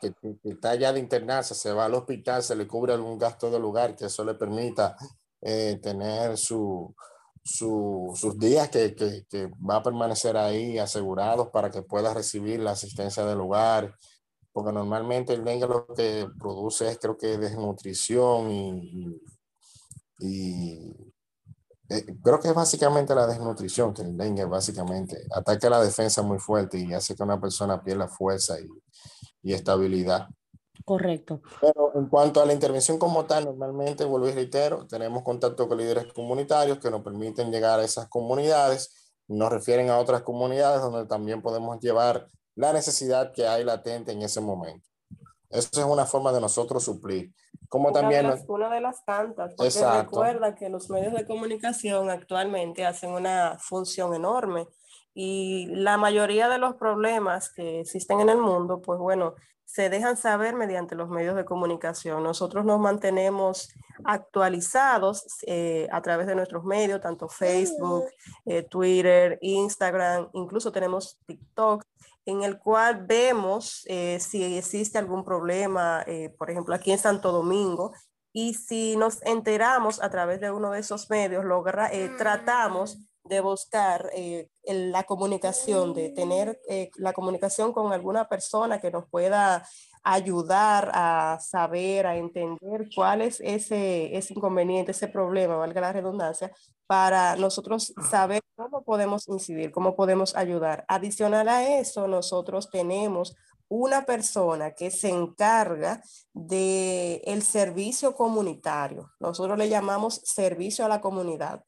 que, está ya de internarse, se va al hospital, se le cubre algún gasto de lugar que eso le permita eh, tener su, su, sus días que, que, que, va a permanecer ahí asegurados para que pueda recibir la asistencia del lugar, porque normalmente el dengue lo que produce es creo que desnutrición y, y, eh, creo que es básicamente la desnutrición que el dengue básicamente ataca la defensa muy fuerte y hace que una persona pierda fuerza y, y estabilidad. Correcto. Pero en cuanto a la intervención como tal, normalmente, vuelvo y reitero, tenemos contacto con líderes comunitarios que nos permiten llegar a esas comunidades, nos refieren a otras comunidades donde también podemos llevar la necesidad que hay latente en ese momento. Eso es una forma de nosotros suplir. Como una también... De las, una de las tantas, porque Exacto. recuerda que los medios de comunicación actualmente hacen una función enorme y la mayoría de los problemas que existen en el mundo, pues bueno, se dejan saber mediante los medios de comunicación. Nosotros nos mantenemos actualizados eh, a través de nuestros medios, tanto Facebook, eh, Twitter, Instagram, incluso tenemos TikTok, en el cual vemos eh, si existe algún problema, por ejemplo, aquí en Santo Domingo, y si nos enteramos a través de uno de esos medios, logra, eh, tratamos de buscar eh, la comunicación, de tener eh, la comunicación con alguna persona que nos pueda ayudar a saber, a entender cuál es ese, ese inconveniente, ese problema, valga la redundancia, para nosotros saber cómo podemos incidir, cómo podemos ayudar. Adicional a eso, nosotros tenemos una persona que se encarga de el servicio comunitario. Nosotros le llamamos servicio a la comunidad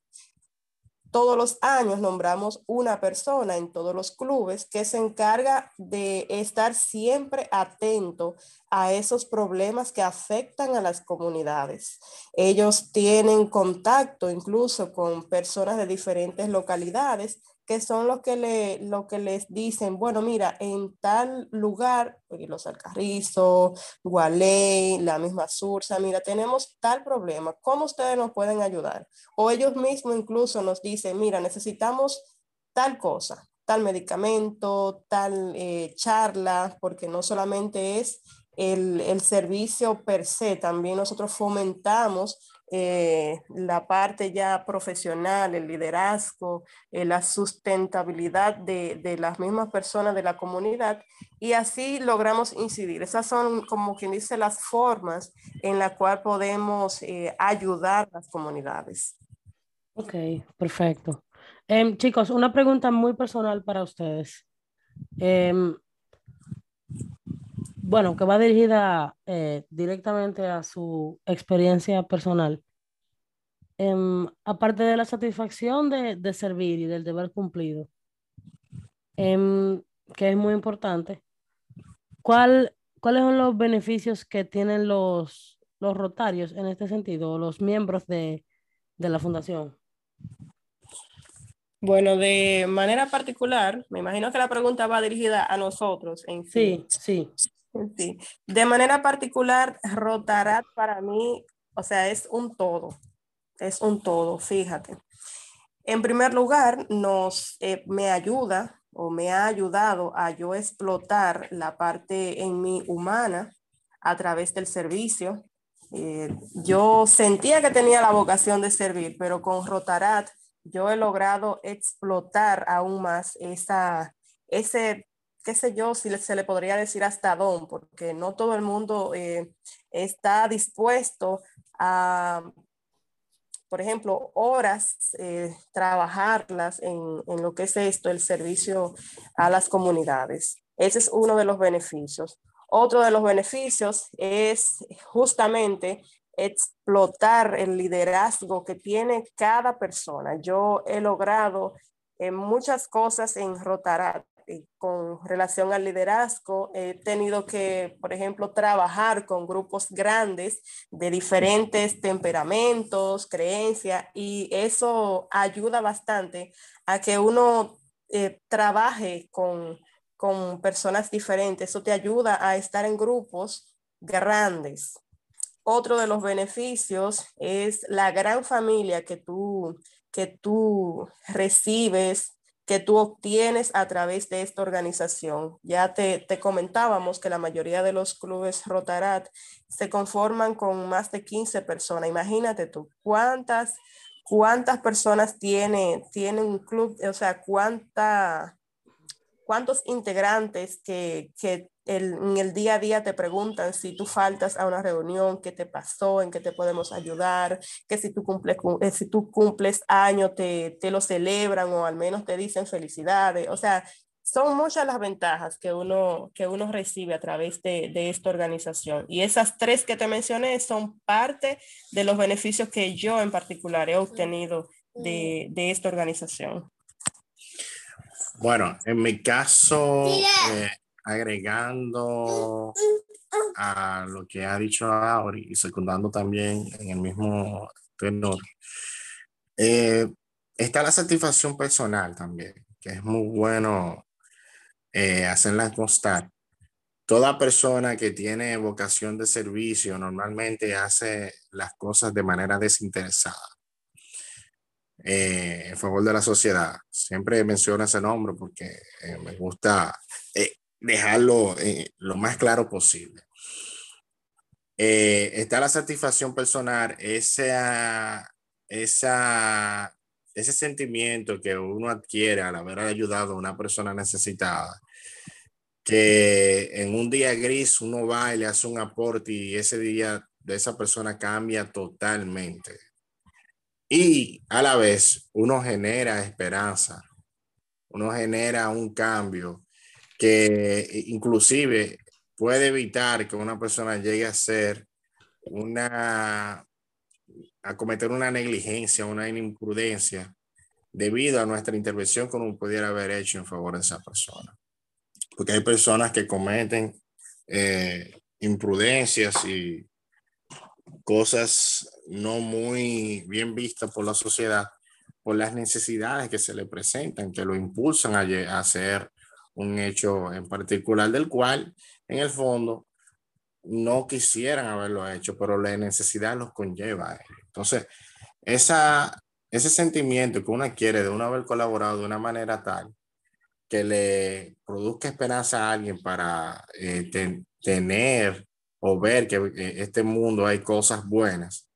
todos los años nombramos una persona en todos los clubes que se encarga de estar siempre atento a esos problemas que afectan a las comunidades. Ellos tienen contacto incluso con personas de diferentes localidades que son los que, le, lo que les dicen, bueno, mira, en tal lugar, los Alcarrizos, Gualey, la misma Sursa, mira, tenemos tal problema, ¿cómo ustedes nos pueden ayudar? O ellos mismos incluso nos dicen, mira, necesitamos tal cosa, tal medicamento, tal eh, charla, porque no solamente es el, el servicio per se, también nosotros fomentamos eh, la parte ya profesional, el liderazgo, eh, la sustentabilidad de, de, las mismas personas de la comunidad y así logramos incidir. Esas son, como quien dice, las formas en las cuales podemos eh, ayudar a las comunidades. Ok, perfecto. Em, chicos, una pregunta muy personal para ustedes. Em, bueno, que va dirigida eh, directamente a su experiencia personal. Em, aparte de la satisfacción de, de, servir y del deber cumplido, em, que es muy importante, ¿cuál, ¿cuáles son los beneficios que tienen los, los rotarios en este sentido, los miembros de, de la fundación? Bueno, de manera particular, me imagino que la pregunta va dirigida a nosotros en sí. Sí, sí. Sí. De manera particular, Rotarat para mí, o sea, es un todo, es un todo, fíjate. En primer lugar, nos, eh, me ayuda o me ha ayudado a yo explotar la parte en mí humana a través del servicio. Eh, yo sentía que tenía la vocación de servir, pero con Rotarat yo he logrado explotar aún más esa, ese qué sé yo, si se le podría decir hasta don, porque no todo el mundo eh, está dispuesto a, por ejemplo, horas, eh, trabajarlas en, lo que es esto, el servicio a las comunidades. Ese es uno de los beneficios. Otro de los beneficios es justamente explotar el liderazgo que tiene cada persona. Yo he logrado en muchas cosas en Rotarat eh, con relación al liderazgo, he tenido que, por ejemplo, trabajar con grupos grandes de diferentes temperamentos, creencias, y eso ayuda bastante a que uno eh, trabaje con, con personas diferentes. Eso te ayuda a estar en grupos grandes. Otro de los beneficios es la gran familia que tú, que tú recibes que tú obtienes a través de esta organización. Ya te, te, comentábamos que la mayoría de los clubes Rotarat se conforman con más de 15 personas. Imagínate tú, ¿cuántas, cuántas personas tiene, tiene un club? O sea, cuánta, cuántos integrantes que, que en el día a día te preguntan si tú faltas a una reunión, qué te pasó, en qué te podemos ayudar, que si tú cumples, eh, si tú cumples año te, te lo celebran o al menos te dicen felicidades. O sea, son muchas las ventajas que uno, que uno recibe a través de, de, esta organización. Y esas tres que te mencioné son parte de los beneficios que yo en particular he obtenido de, de esta organización. Bueno, en mi caso, eh, agregando a lo que ha dicho Auri y secundando también en el mismo tenor, eh, está la satisfacción personal también, que es muy bueno eh, hacerla constar. Toda persona que tiene vocación de servicio normalmente hace las cosas de manera desinteresada. Eh, en favor de la sociedad. Siempre menciono ese nombre porque eh, me gusta dejarlo eh, lo más claro posible. Eh, está la satisfacción personal, esa, esa, ese sentimiento que uno adquiere al haber ayudado a una persona necesitada, que en un día gris uno va y le hace un aporte y ese día de esa persona cambia totalmente. Y a la vez uno genera esperanza, uno genera un cambio que inclusive puede evitar que una persona llegue a ser una, a cometer una negligencia, una imprudencia, debido a nuestra intervención que uno pudiera haber hecho en favor de esa persona. Porque hay personas que cometen eh, imprudencias y cosas no muy bien vistas por la sociedad, por las necesidades que se le presentan, que lo impulsan a, a hacer un hecho en particular del cual en el fondo no quisieran haberlo hecho, pero la necesidad los conlleva. Entonces, esa, ese sentimiento que uno quiere de uno haber colaborado de una manera tal que le produzca esperanza a alguien para eh, tener o ver que en eh, este mundo hay cosas buenas,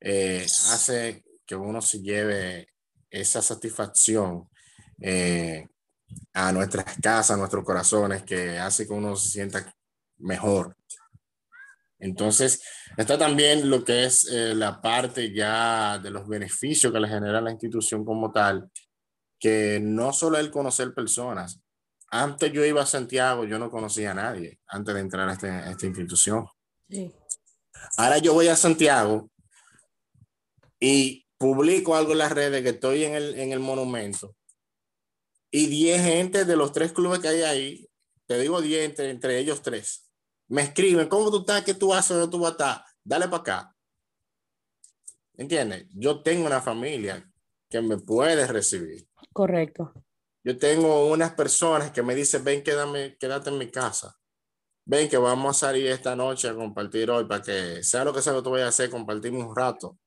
eh, hace que uno se lleve esa satisfacción a nuestras casas, a nuestros corazones, que hace que uno se sienta mejor. Entonces, está también lo que es la parte ya de los beneficios que le genera la institución como tal, que no solo el conocer personas. Antes yo iba a Santiago, yo no conocía a nadie antes de entrar a, este, esta institución. Ahora yo voy a Santiago y publico algo en las redes que estoy en el, en el monumento y 10 gente de los tres clubes que hay ahí, te digo 10 entre, entre ellos tres, me escriben, ¿cómo tú estás? ¿Qué tú haces? ¿Dónde tú vas a estar? Dale para acá. ¿Entiendes? Yo tengo una familia que me puede recibir. Correcto. Yo tengo unas personas que me dicen, ven, quédame, quédate en mi casa. Ven que vamos a salir esta noche a compartir hoy para que sea lo que sea que tú vayas a hacer, compartimos un rato.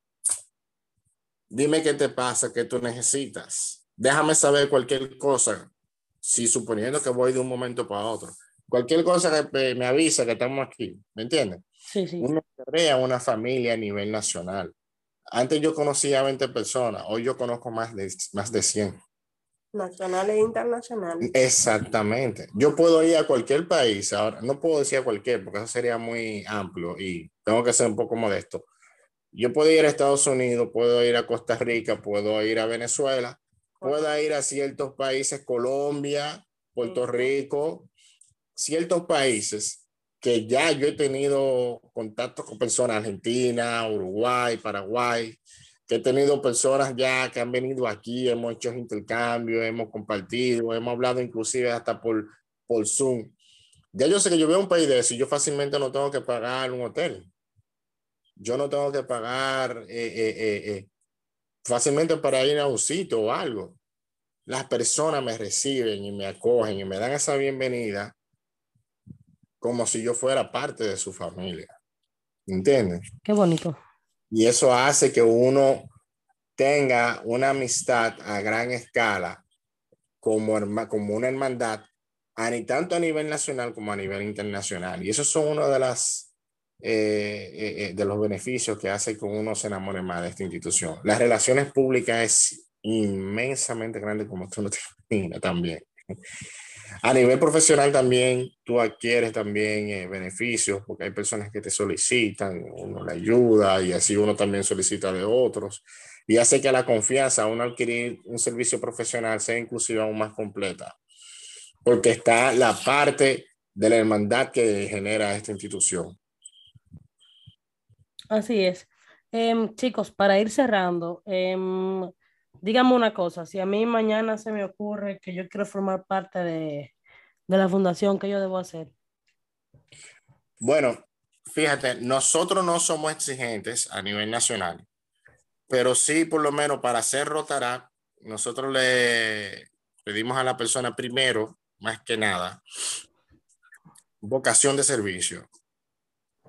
Dime qué te pasa, qué tú necesitas. Déjame saber cualquier cosa, si suponiendo que voy de un momento para otro. Cualquier cosa que me avisa que estamos aquí, ¿me entiendes? Sí, sí. Uno crea una familia a nivel nacional. Antes yo conocía a 20 personas, hoy yo conozco más de, más de 100. Nacionales e internacionales. Exactamente. Yo puedo ir a cualquier país, ahora no puedo decir a cualquier, porque eso sería muy amplio y tengo que ser un poco modesto. Yo puedo ir a Estados Unidos, puedo ir a Costa Rica, puedo ir a Venezuela, puedo ir a ciertos países, Colombia, Puerto Rico, ciertos países que ya yo he tenido contacto con personas argentina, Uruguay, Paraguay, que he tenido personas ya que han venido aquí, hemos hecho intercambios, hemos compartido, hemos hablado inclusive hasta por, por Zoom. Ya yo sé que yo veo un país de eso y yo fácilmente no tengo que pagar un hotel. Yo no tengo que pagar eh, eh, eh, fácilmente para ir a un sitio o algo. Las personas me reciben y me acogen y me dan esa bienvenida como si yo fuera parte de su familia. ¿Entiendes? Qué bonito. Y eso hace que uno tenga una amistad a gran escala como, como una hermandad, tanto a nivel nacional como a nivel internacional. Y esos son uno de las eh, eh, de los beneficios que hace que uno se enamore más de esta institución. Las relaciones públicas es inmensamente grande como tú te imaginas también. A nivel profesional también tú adquieres también eh, beneficios porque hay personas que te solicitan, uno le ayuda y así uno también solicita de otros y hace que la confianza a uno adquirir un servicio profesional sea inclusive aún más completa porque está la parte de la hermandad que genera esta institución. Así es. Em, chicos, para ir cerrando, eh, una cosa, si a mí mañana se me ocurre que yo quiero formar parte de, la fundación, ¿qué yo debo hacer? Bueno, fíjate, nosotros no somos exigentes a nivel nacional, pero sí, por lo menos para hacer Rotarac, nosotros le pedimos a la persona primero, más que nada, vocación de servicio.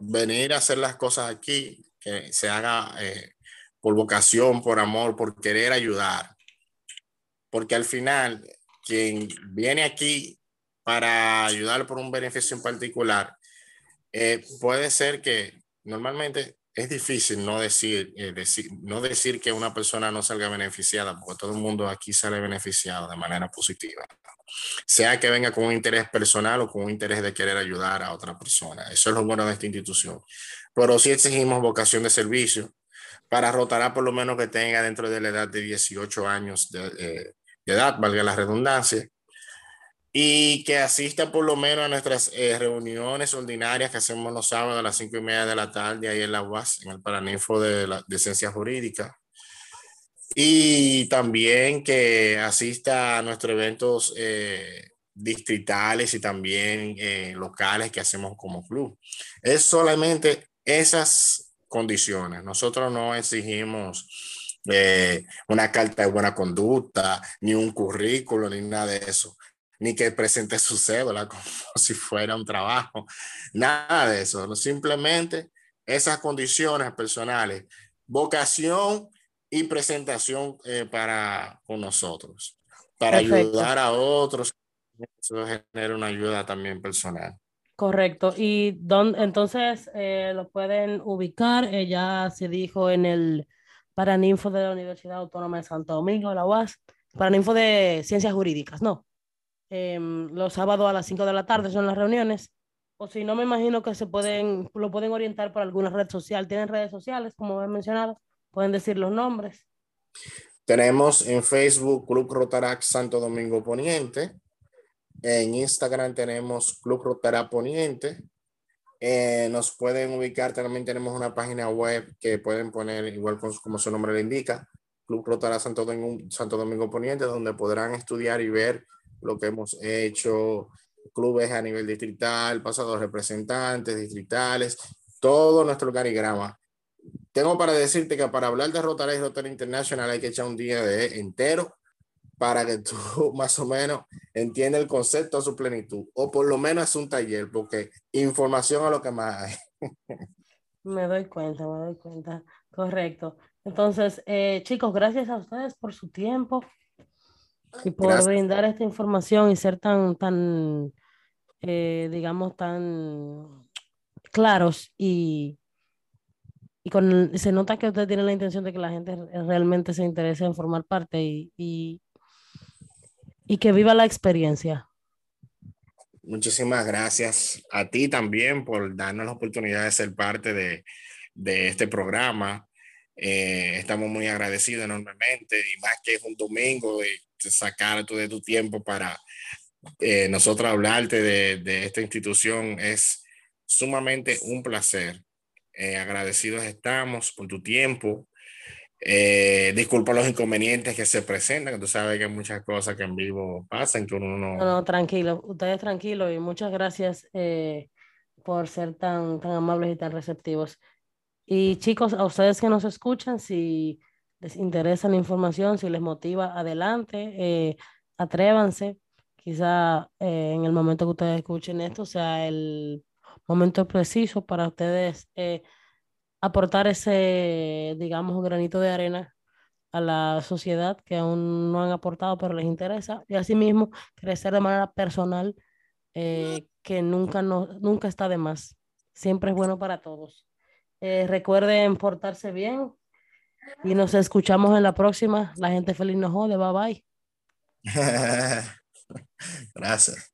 Venir a hacer las cosas aquí, que se haga eh, por vocación, por amor, por querer ayudar. Porque al final, quien viene aquí para ayudar por un beneficio en particular, eh, puede ser que normalmente es difícil no decir, eh, decir, no decir que una persona no salga beneficiada, porque todo el mundo aquí sale beneficiado de manera positiva. Sea que venga con un interés personal o con un interés de querer ayudar a otra persona. Eso es lo bueno de esta institución. Pero sí exigimos vocación de servicio, para rotará por lo menos que tenga dentro de la edad de 18 años eh, de, edad, valga la redundancia, y que asista por lo menos a nuestras eh, reuniones ordinarias que hacemos los sábados a las 5 y media de la tarde ahí en la UAS, en el Paraninfo de, la, de Ciencia Jurídica. Y también que asista a nuestros eventos eh, distritales y también locales que hacemos como club. Es solamente esas condiciones. Nosotros no exigimos eh, una carta de buena conducta, ni un currículo, ni nada de eso, ni que presente su cédula como si fuera un trabajo, nada de eso. Simplemente esas condiciones personales, vocación y presentación eh, para con nosotros, para ayudar a otros Eso genera una ayuda también personal. Correcto. Y dónde, entonces eh, lo pueden ubicar. Ella se dijo en el Paraninfo de la Universidad Autónoma de Santo Domingo, la UAS. Paraninfo de Ciencias Jurídicas, no. Em, los sábados a las 5 de la tarde son las reuniones. O si no, me imagino que se pueden, lo pueden orientar por alguna red social. ¿Tienen redes sociales, como he mencionado? Pueden decir los nombres. Tenemos en Facebook Club Rotarac Santo Domingo Poniente. En Instagram tenemos Club Rotarac Poniente. Eh, nos pueden ubicar, también tenemos una página web que pueden poner, igual como su nombre le indica, Club Rotarac Santo Domingo, Santo Domingo Poniente, donde podrán estudiar y ver lo que hemos hecho, clubes a nivel distrital, pasados representantes distritales, todo nuestro organigrama. Tengo para decirte que para hablar de Rotary Rotary International hay que echar un día de entero para que tú más o menos entiendas el concepto a su plenitud, o por lo menos es un taller, porque información a lo que más hay. Me doy cuenta, me doy cuenta. Correcto. Entonces, eh, chicos, gracias a ustedes por su tiempo y por brindar esta información y ser tan, tan, eh, digamos, tan claros y, y con, se nota que usted tiene la intención de que la gente realmente se interese en formar parte y, y, y que viva la experiencia. Muchísimas gracias a ti también por darnos la oportunidad de ser parte de, de este programa. Eh, estamos muy agradecidos enormemente y más que es un domingo de sacar de tu tiempo para eh, nosotros hablarte de, de, esta institución es sumamente un placer. Eh, agradecidos estamos por tu tiempo. Eh, disculpa los inconvenientes que se presentan, tú sabes que hay muchas cosas que en vivo pasan, que uno no... No, no tranquilo, ustedes tranquilos y muchas gracias eh, por ser tan, tan amables y tan receptivos. Y chicos, a ustedes que nos escuchan, si les interesa la información, si les motiva, adelante, eh, atrévanse. Quizá eh, en el momento que ustedes escuchen esto sea el momento preciso para ustedes eh, aportar ese, digamos, granito de arena a la sociedad que aún no han aportado, pero les interesa. Y asimismo, crecer de manera personal, que nunca, no, nunca está de más. Siempre es bueno para todos. recuerden portarse bien, y nos escuchamos en la próxima. La gente feliz nos jode. Bye bye. Gracias.